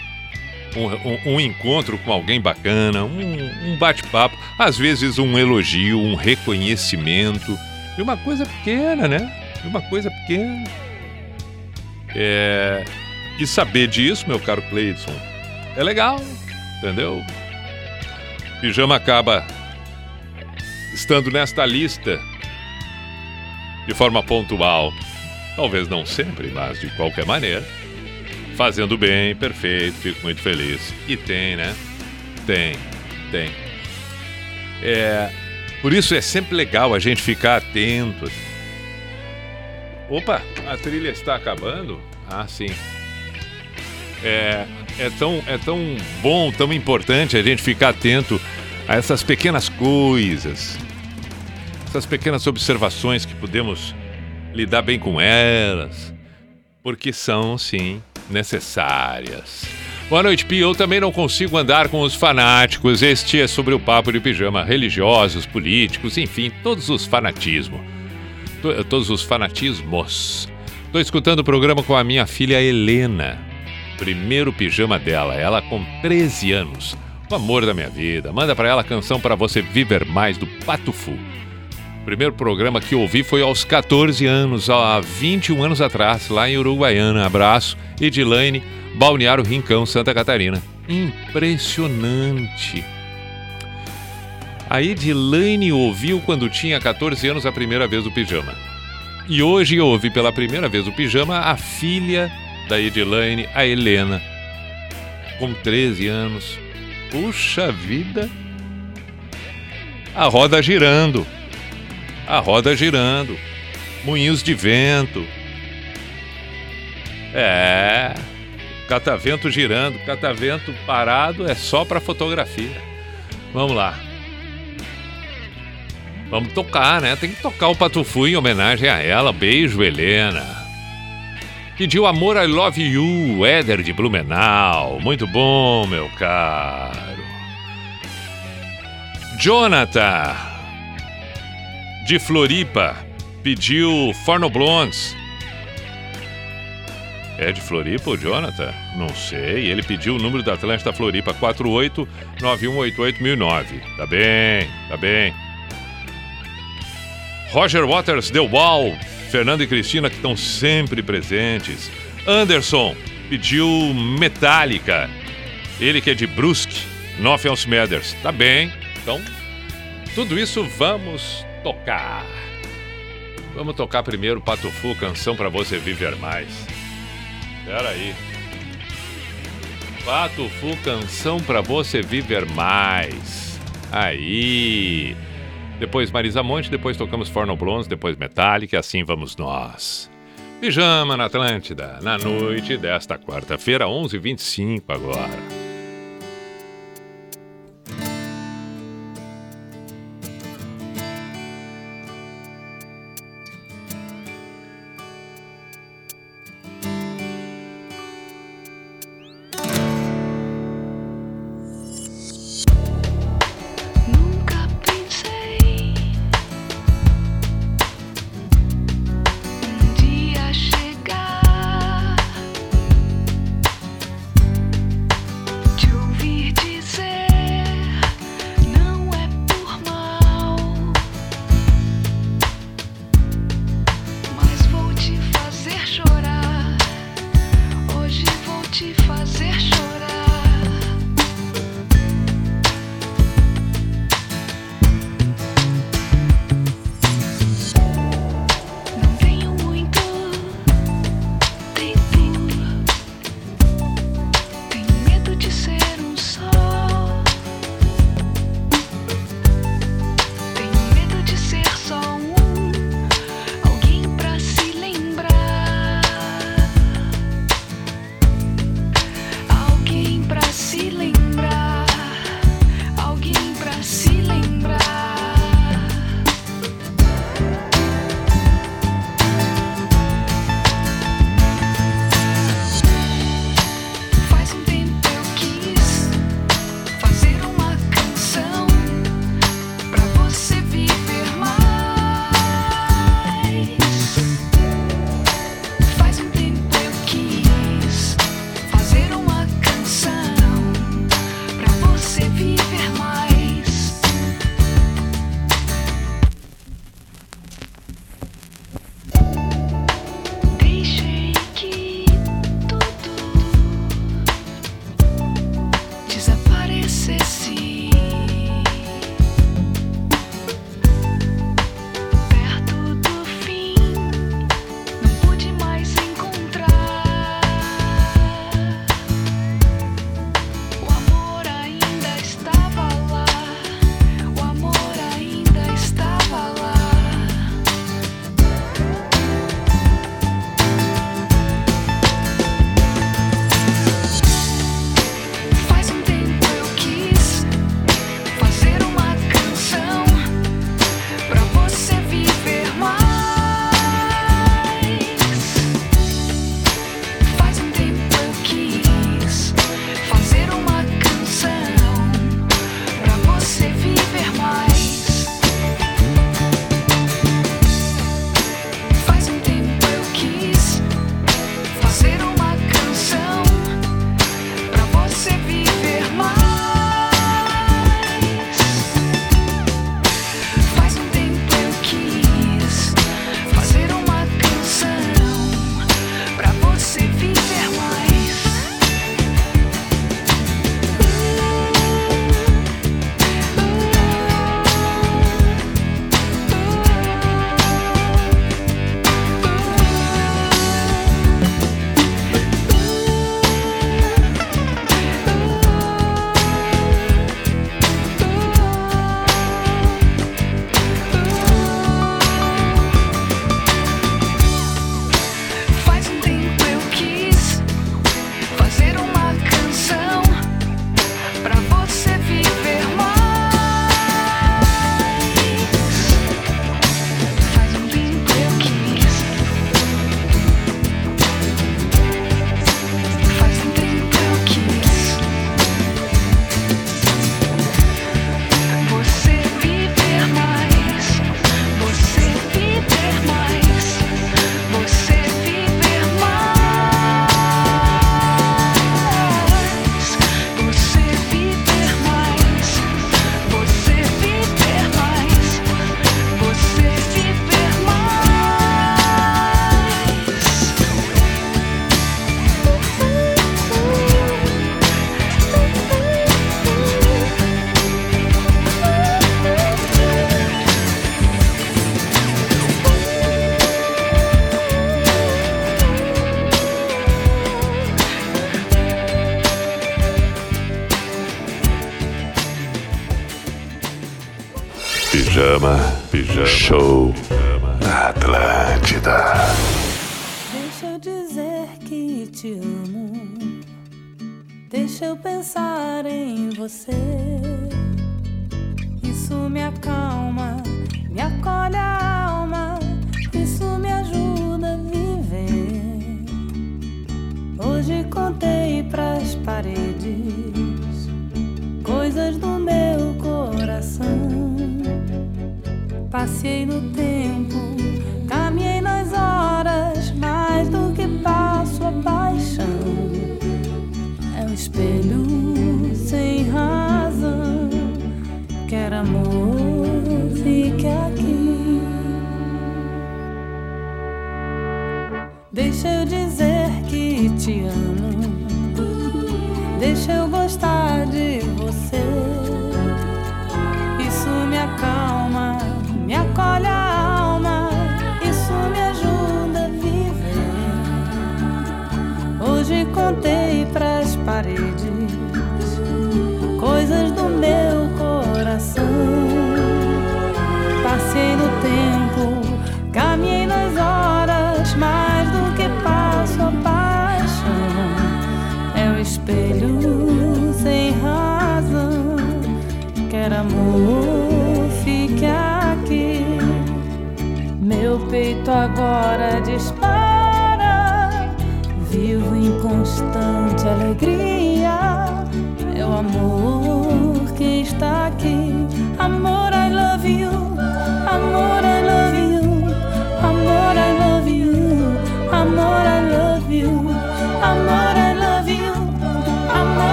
um, um- um encontro com alguém bacana, um, um bate-papo, às vezes um elogio, um reconhecimento de uma coisa pequena, né? De uma coisa pequena. É... E saber disso, meu caro Cleidson, é legal, entendeu? Pijama acaba estando nesta lista de forma pontual. Talvez não sempre, mas de qualquer maneira. Fazendo bem, perfeito, fico muito feliz. E tem, né? Tem, tem. É, por isso é sempre legal a gente ficar atento. Opa, a trilha está acabando? Ah, sim. É, é, tão, é tão bom, tão importante a gente ficar atento a essas pequenas coisas, essas pequenas observações que podemos lidar bem com elas, porque são, sim, necessárias. Boa noite, Pia. Eu também não consigo andar com os fanáticos. Este é sobre o papo de pijama. Religiosos, políticos, enfim, todos os fanatismos. To- Todos os fanatismos. Estou escutando o programa com a minha filha Helena. Primeiro pijama dela, ela com 13 anos. O amor da minha vida. Manda pra ela a canção para você viver mais do Patufu. Primeiro programa que ouvi foi aos 14 anos, há 21 anos atrás, lá em Uruguaiana. Abraço. Edilaine, Balneário Rincão, Santa Catarina. Impressionante. A Edilaine ouviu quando tinha 14 anos a primeira vez o pijama. E hoje eu ouvi pela primeira vez o pijama a filha da Edilaine, a Helena, com 13 anos. Puxa vida! A roda girando. A roda girando. Moinhos de vento. É. Catavento girando, catavento parado é só para fotografia. Vamos lá. Vamos tocar, né? Tem que tocar o Patufu em homenagem a ela. Beijo, Helena. Pediu Amor I Love You, Éder de Blumenau. Muito bom, meu caro. Jonathan, de Floripa, pediu Forno Blondes. É de Floripa o Jonathan? Não sei. Ele pediu o número da Atlântida Floripa 4891881009. Tá bem, tá bem. Roger Waters deu wall. Fernando e Cristina que estão sempre presentes. Anderson pediu Metallica. Ele que é de Brusque, Nothing Else Matters. Tá bem. Então, tudo isso vamos tocar. Vamos tocar primeiro Patufu, canção pra você viver mais. Pera aí. Patufu, canção pra você viver mais. Aí. Depois Marisa Monte, depois tocamos Forno Blondes, depois Metallica, assim vamos nós. Pijama na Atlântida, na noite desta quarta-feira, 11h25 agora.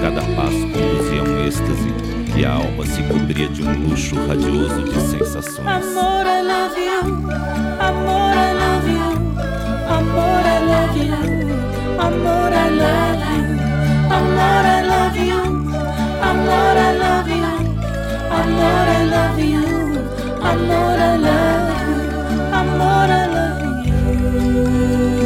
cada passo conduzia é um êxtase e a alma se cobria de um luxo radioso de sensações. Amor, I love you. Amor, I love you. Amor, I love you. Amor, I love you. Amor, I love you. Amor, I love you. Amor, I love you. Amor, I love you. Amor, I love you.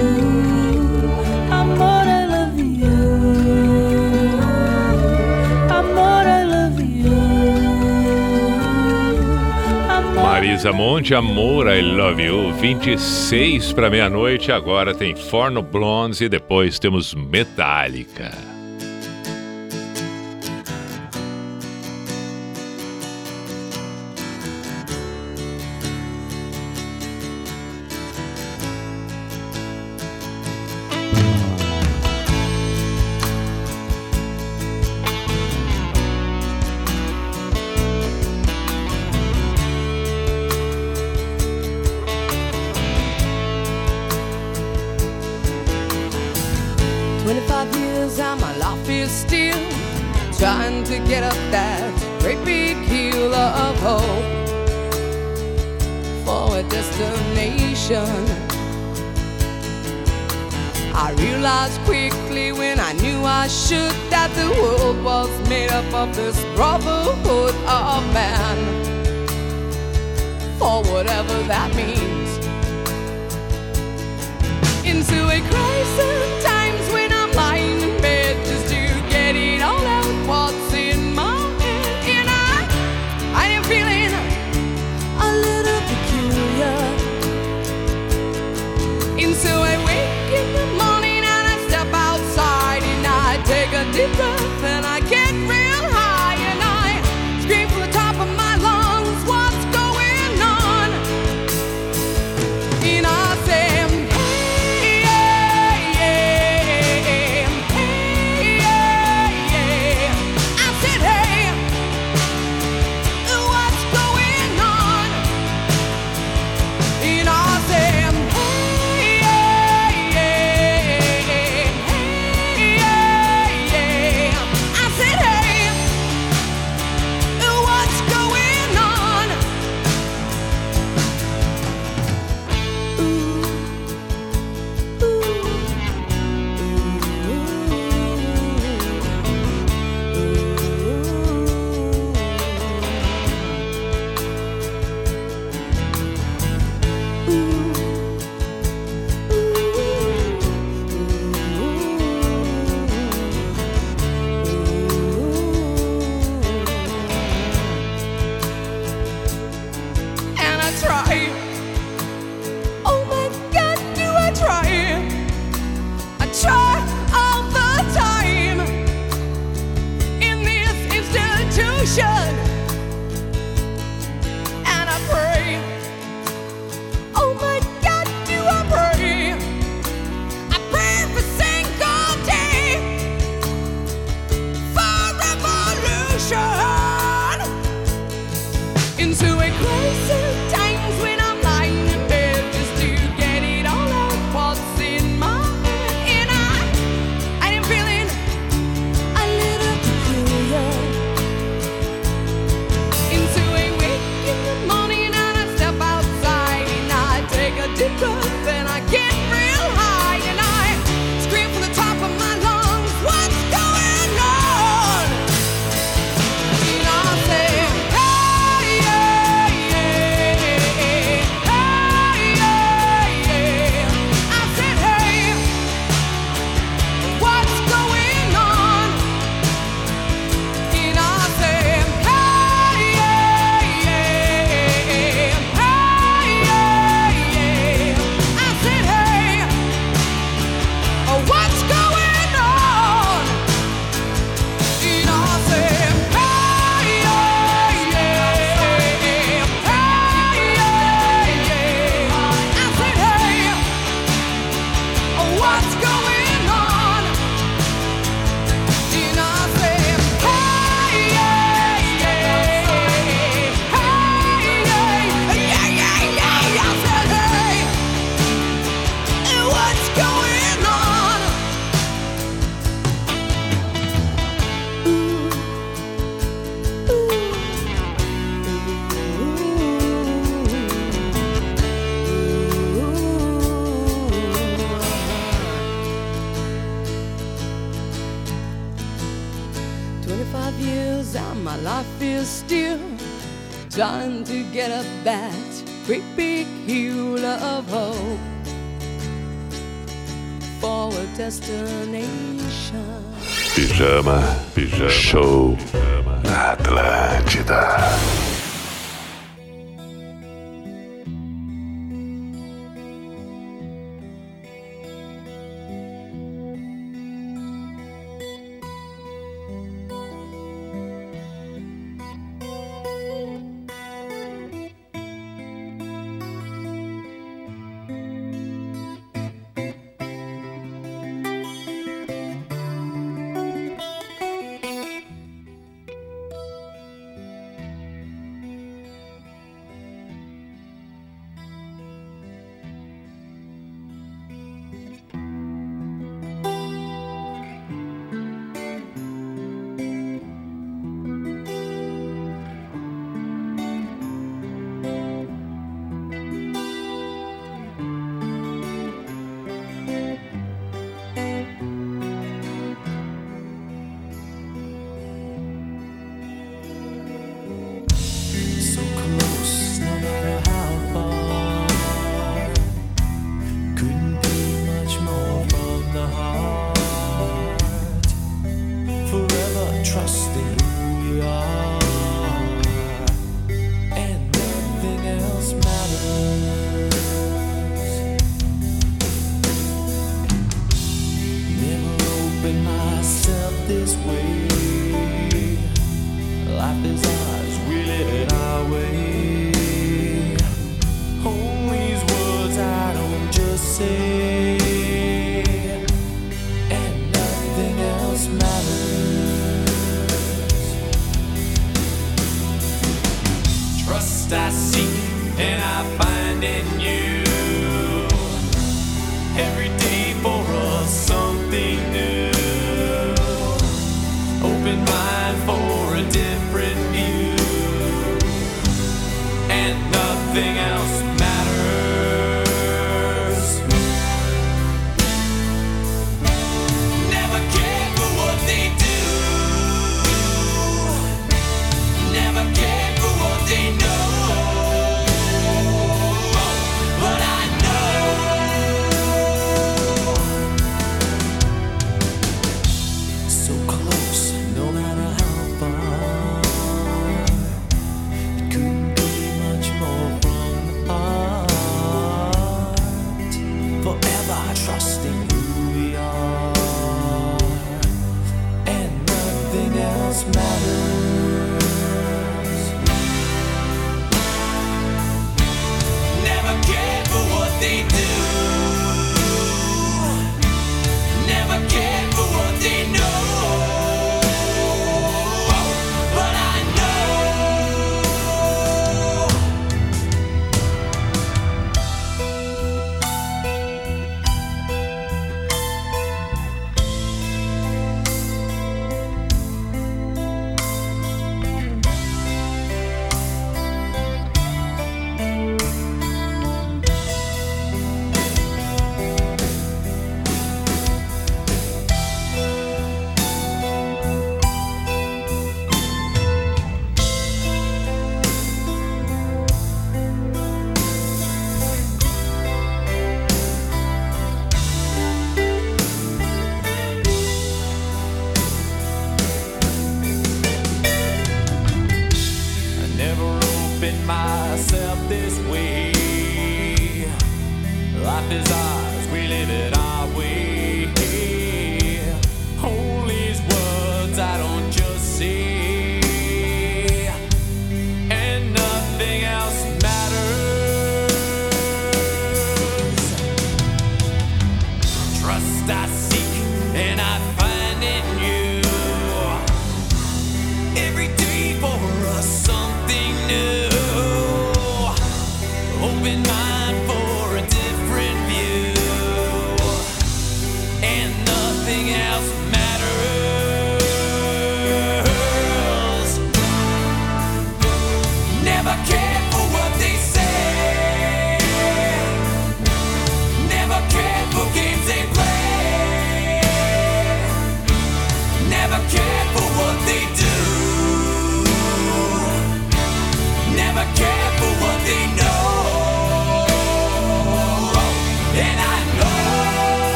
Marisa Monte, Amor, I Love You. 26 para meia-noite, agora tem Forno Blondes e depois temos Metallica.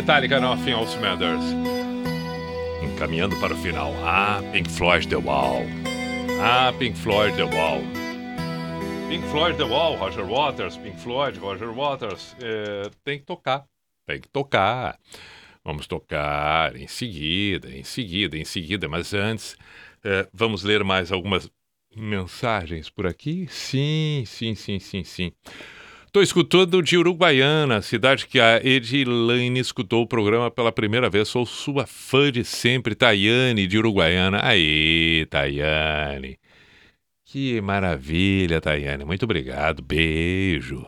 Metallica Nothing Else Matters. Encaminhando para o final. Ah, Pink Floyd The Wall. Ah, Pink Floyd The Wall. Pink Floyd The Wall, Roger Waters, Pink Floyd, Roger Waters. É, tem que tocar. Tem que tocar. Vamos tocar em seguida, em seguida, em seguida. Mas antes, é, vamos ler mais algumas mensagens por aqui? Sim, sim, sim, sim, sim. Tô escutando de Uruguaiana, cidade que a Edilane escutou o programa pela primeira vez. Sou sua fã de sempre, Tayane de Uruguaiana. Aí, Tayane. Que maravilha, Tayane. Muito obrigado. Beijo.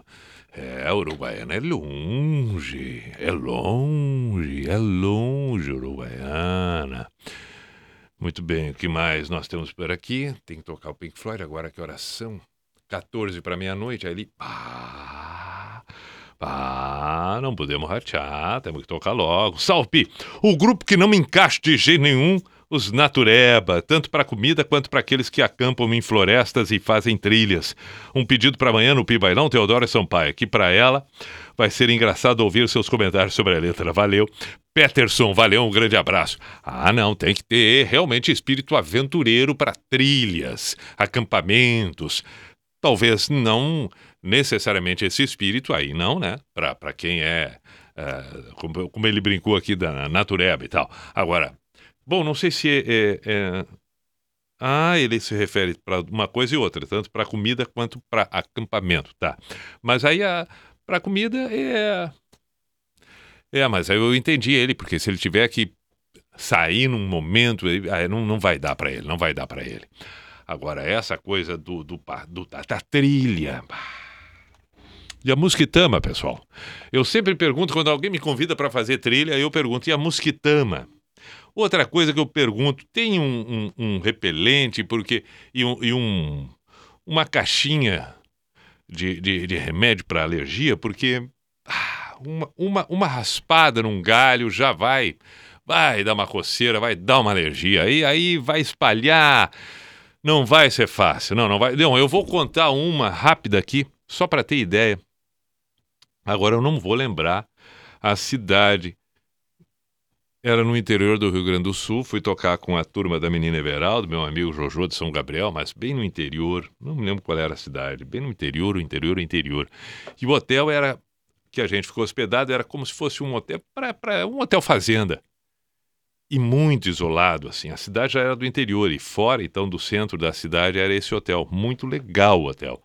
É, Uruguaiana é longe. É longe. É longe, Uruguaiana. Muito bem, o que mais nós temos por aqui? Tem que tocar o Pink Floyd agora, que oração? 14 para meia-noite, aí ele. Pá, não podemos ratear, temos que tocar logo. Salpe, o grupo que não me encaixa de jeito nenhum, os Natureba, tanto para comida quanto para aqueles que acampam em florestas e fazem trilhas. Um pedido para amanhã no Pibailão, Teodora Sampaio, que para ela vai ser engraçado ouvir seus comentários sobre a letra. Valeu. Peterson, valeu, um grande abraço. Ah, não, tem que ter realmente espírito aventureiro para trilhas, acampamentos. Talvez não necessariamente esse espírito aí, não, né? Para quem é, é, como, como ele brincou aqui da natureba e tal. Agora, bom, não sei se é, é- é- Ah, ele se refere para uma coisa e outra, tanto para comida quanto para acampamento, tá? Mas aí para comida é. É, mas aí eu entendi ele, porque se ele tiver que sair num momento, aí não, não vai dar para ele, não vai dar para ele. Agora, essa coisa do, do, do- da, da trilha. E a mosquitama, pessoal? Eu sempre pergunto, quando alguém me convida para fazer trilha, eu pergunto, e a mosquitama? Outra coisa que eu pergunto, tem um, um- um repelente porque e, um, e um- uma caixinha de, de- de remédio para alergia? Porque ah, uma, uma, uma raspada num galho já vai, vai dar uma coceira, vai dar uma alergia. Aí, aí vai espalhar. Não vai ser fácil. Não, não vai. Não, eu vou contar uma rápida aqui, só para ter ideia. Agora eu não vou lembrar a cidade. Era no interior do Rio Grande do Sul. Fui tocar com a turma da Menina Everaldo, meu amigo Jojo de São Gabriel, mas bem no interior. Não me lembro qual era a cidade. Bem no interior, o interior, o interior. E o hotel era que a gente ficou hospedado era como se fosse um hotel para um hotel fazenda. E muito isolado, assim. A cidade já era do interior e fora, então, do centro da cidade era esse hotel. Muito legal o hotel.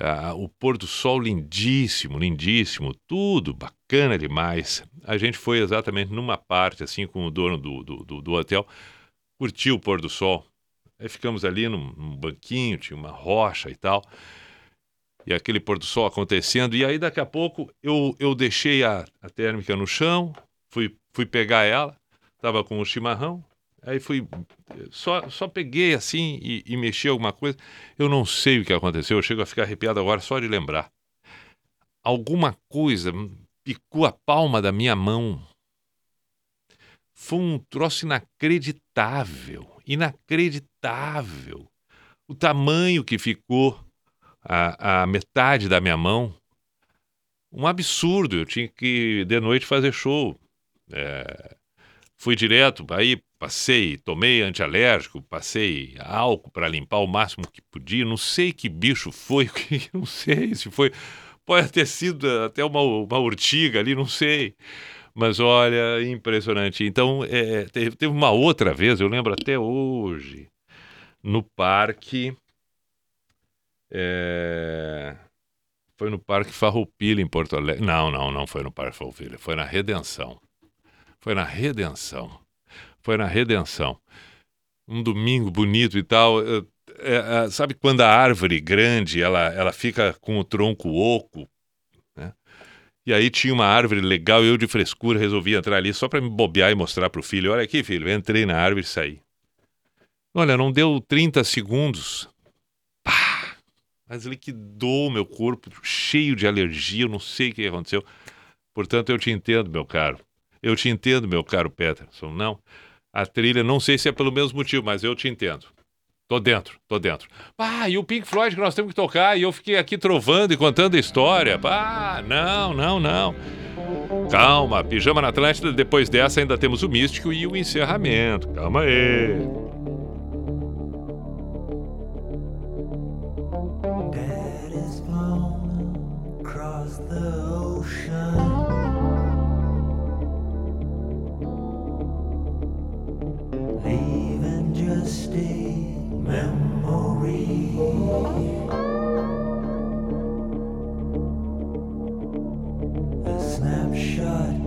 Ah, o pôr do sol lindíssimo, lindíssimo, tudo bacana demais. A gente foi exatamente numa parte, assim, com o dono do, do, do, do hotel, curtiu o pôr do sol. Aí ficamos ali num, num banquinho, tinha uma rocha e tal e aquele pôr do sol acontecendo. E aí, daqui a pouco, eu, eu deixei a, a térmica no chão, fui, fui pegar ela, estava com o chimarrão, aí fui. Só, só peguei assim e, e mexi alguma coisa. Eu não sei o que aconteceu, eu chego a ficar arrepiado agora só de lembrar. Alguma coisa picou a palma da minha mão. Foi um troço inacreditável, inacreditável. O tamanho que ficou a, a metade da minha mão. Um absurdo. Eu tinha que, de noite, fazer show. É, fui direto, aí passei, tomei antialérgico, passei álcool para limpar o máximo que podia. Não sei que bicho foi, não sei se foi. Pode ter sido até uma, uma urtiga ali, não sei. Mas olha, impressionante. Então, é, teve, teve uma outra vez, eu lembro até hoje, no parque. É... Foi no Parque Farroupilha, em Porto Alegre. Não, não, não foi no Parque Farroupilha. Foi na Redenção. Foi na Redenção. Foi na Redenção. Um domingo bonito e tal. É, é, sabe quando a árvore grande ela, ela fica com o tronco oco? Né? E aí tinha uma árvore legal, eu de frescura resolvi entrar ali só para me bobear e mostrar para o filho. Olha aqui, filho, entrei na árvore e saí. Olha, não deu 30 segundos mas liquidou o meu corpo, cheio de alergia, eu não sei o que aconteceu. Portanto, eu te entendo, meu caro. Eu te entendo, meu caro Peterson. Não, a trilha, não sei se é pelo mesmo motivo, mas eu te entendo. Tô dentro, tô dentro. Ah, e o Pink Floyd que nós temos que tocar, e eu fiquei aqui trovando e contando a história. Ah, não, não, não. Calma, Pijama na Atlântida, depois dessa ainda temos o místico e o encerramento. Calma aí. Snapshot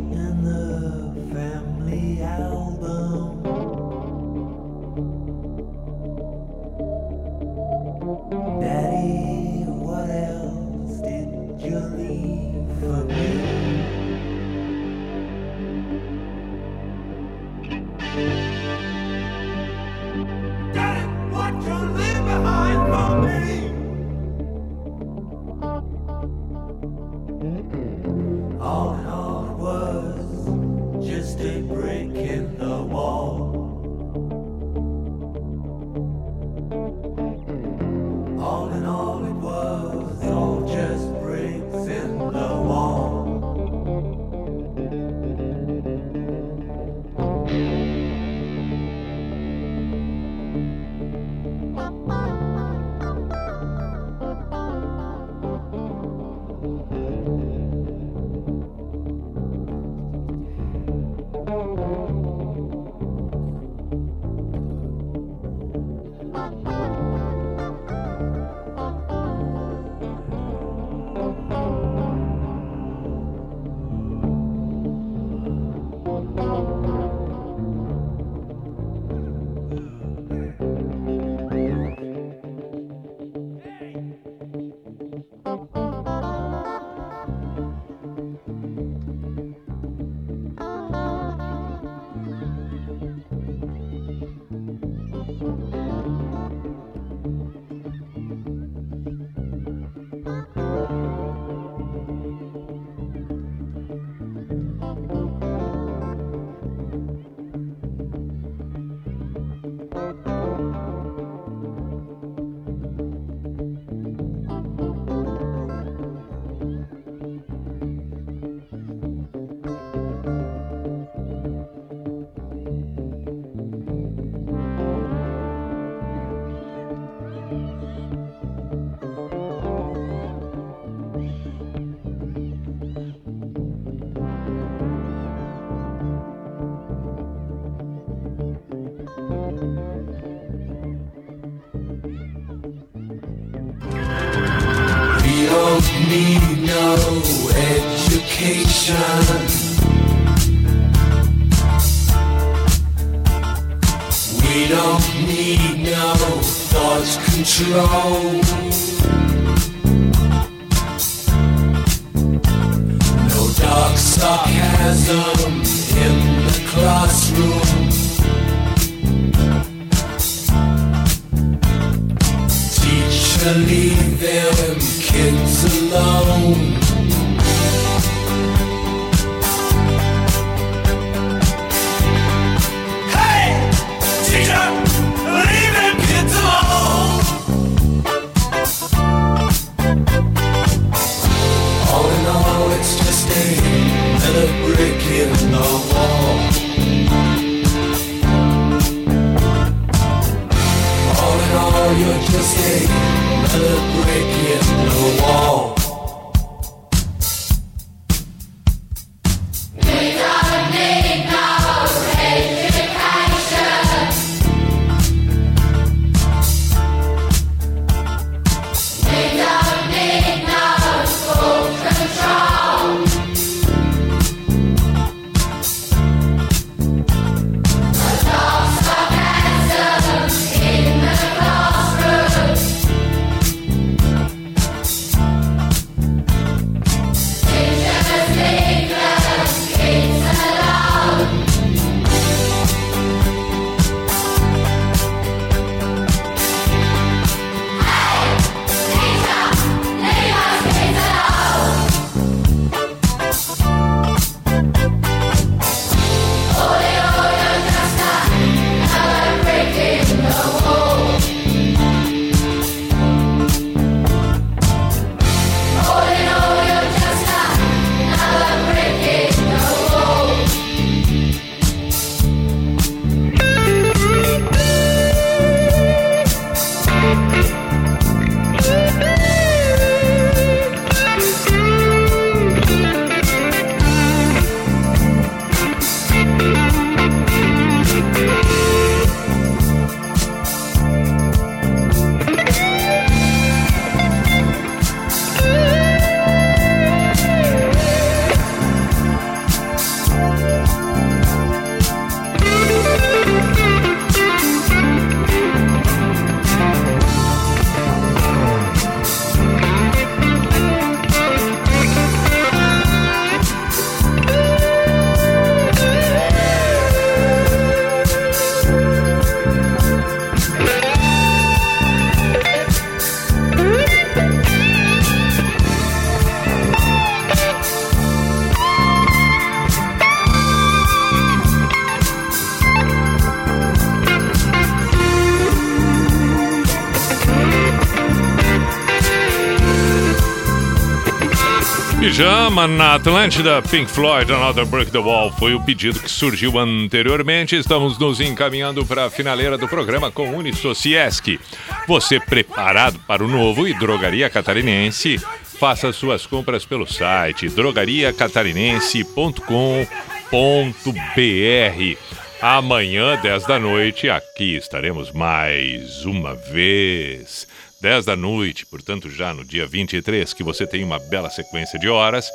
Na Atlântida, Pink Floyd, Another Break the Wall foi o pedido que surgiu anteriormente. Estamos nos encaminhando para a finaleira do programa com Unisociesc. Você preparado para o novo e Drogaria Catarinense? Faça suas compras pelo site drogariacatarinense.com.br. Amanhã, 10 da noite, aqui estaremos mais uma vez. 10 da noite, portanto, já no dia 23, que você tenha uma bela sequência de horas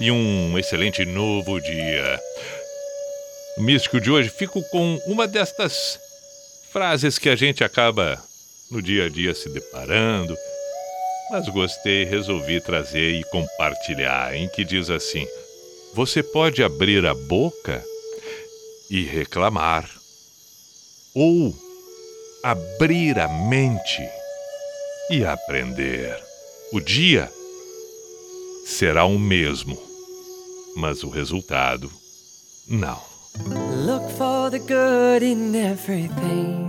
e um excelente novo dia. O místico de hoje, fico com uma destas frases que a gente acaba no dia a dia se deparando, mas gostei, resolvi trazer e compartilhar, em que diz assim: Você pode abrir a boca e reclamar, ou abrir a mente e aprender. O dia será o mesmo, mas o resultado não. Look for the good in everything.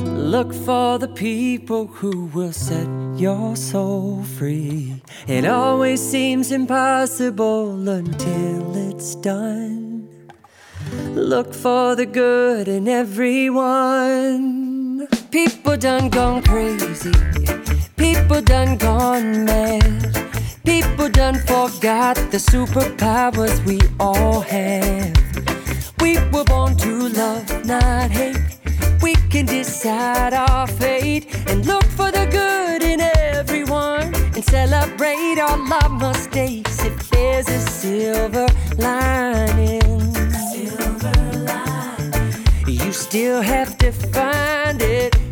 Look for the people who will set your soul free. It always seems impossible until it's done. Look for the good in everyone. People done gone crazy. People done gone mad. People done forgot the superpowers we all have. We were born to love, not hate. We can decide our fate and look for the good in everyone and celebrate all our mistakes if there's a silver lining. still have to find it.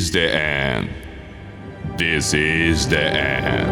is the end. This is the end.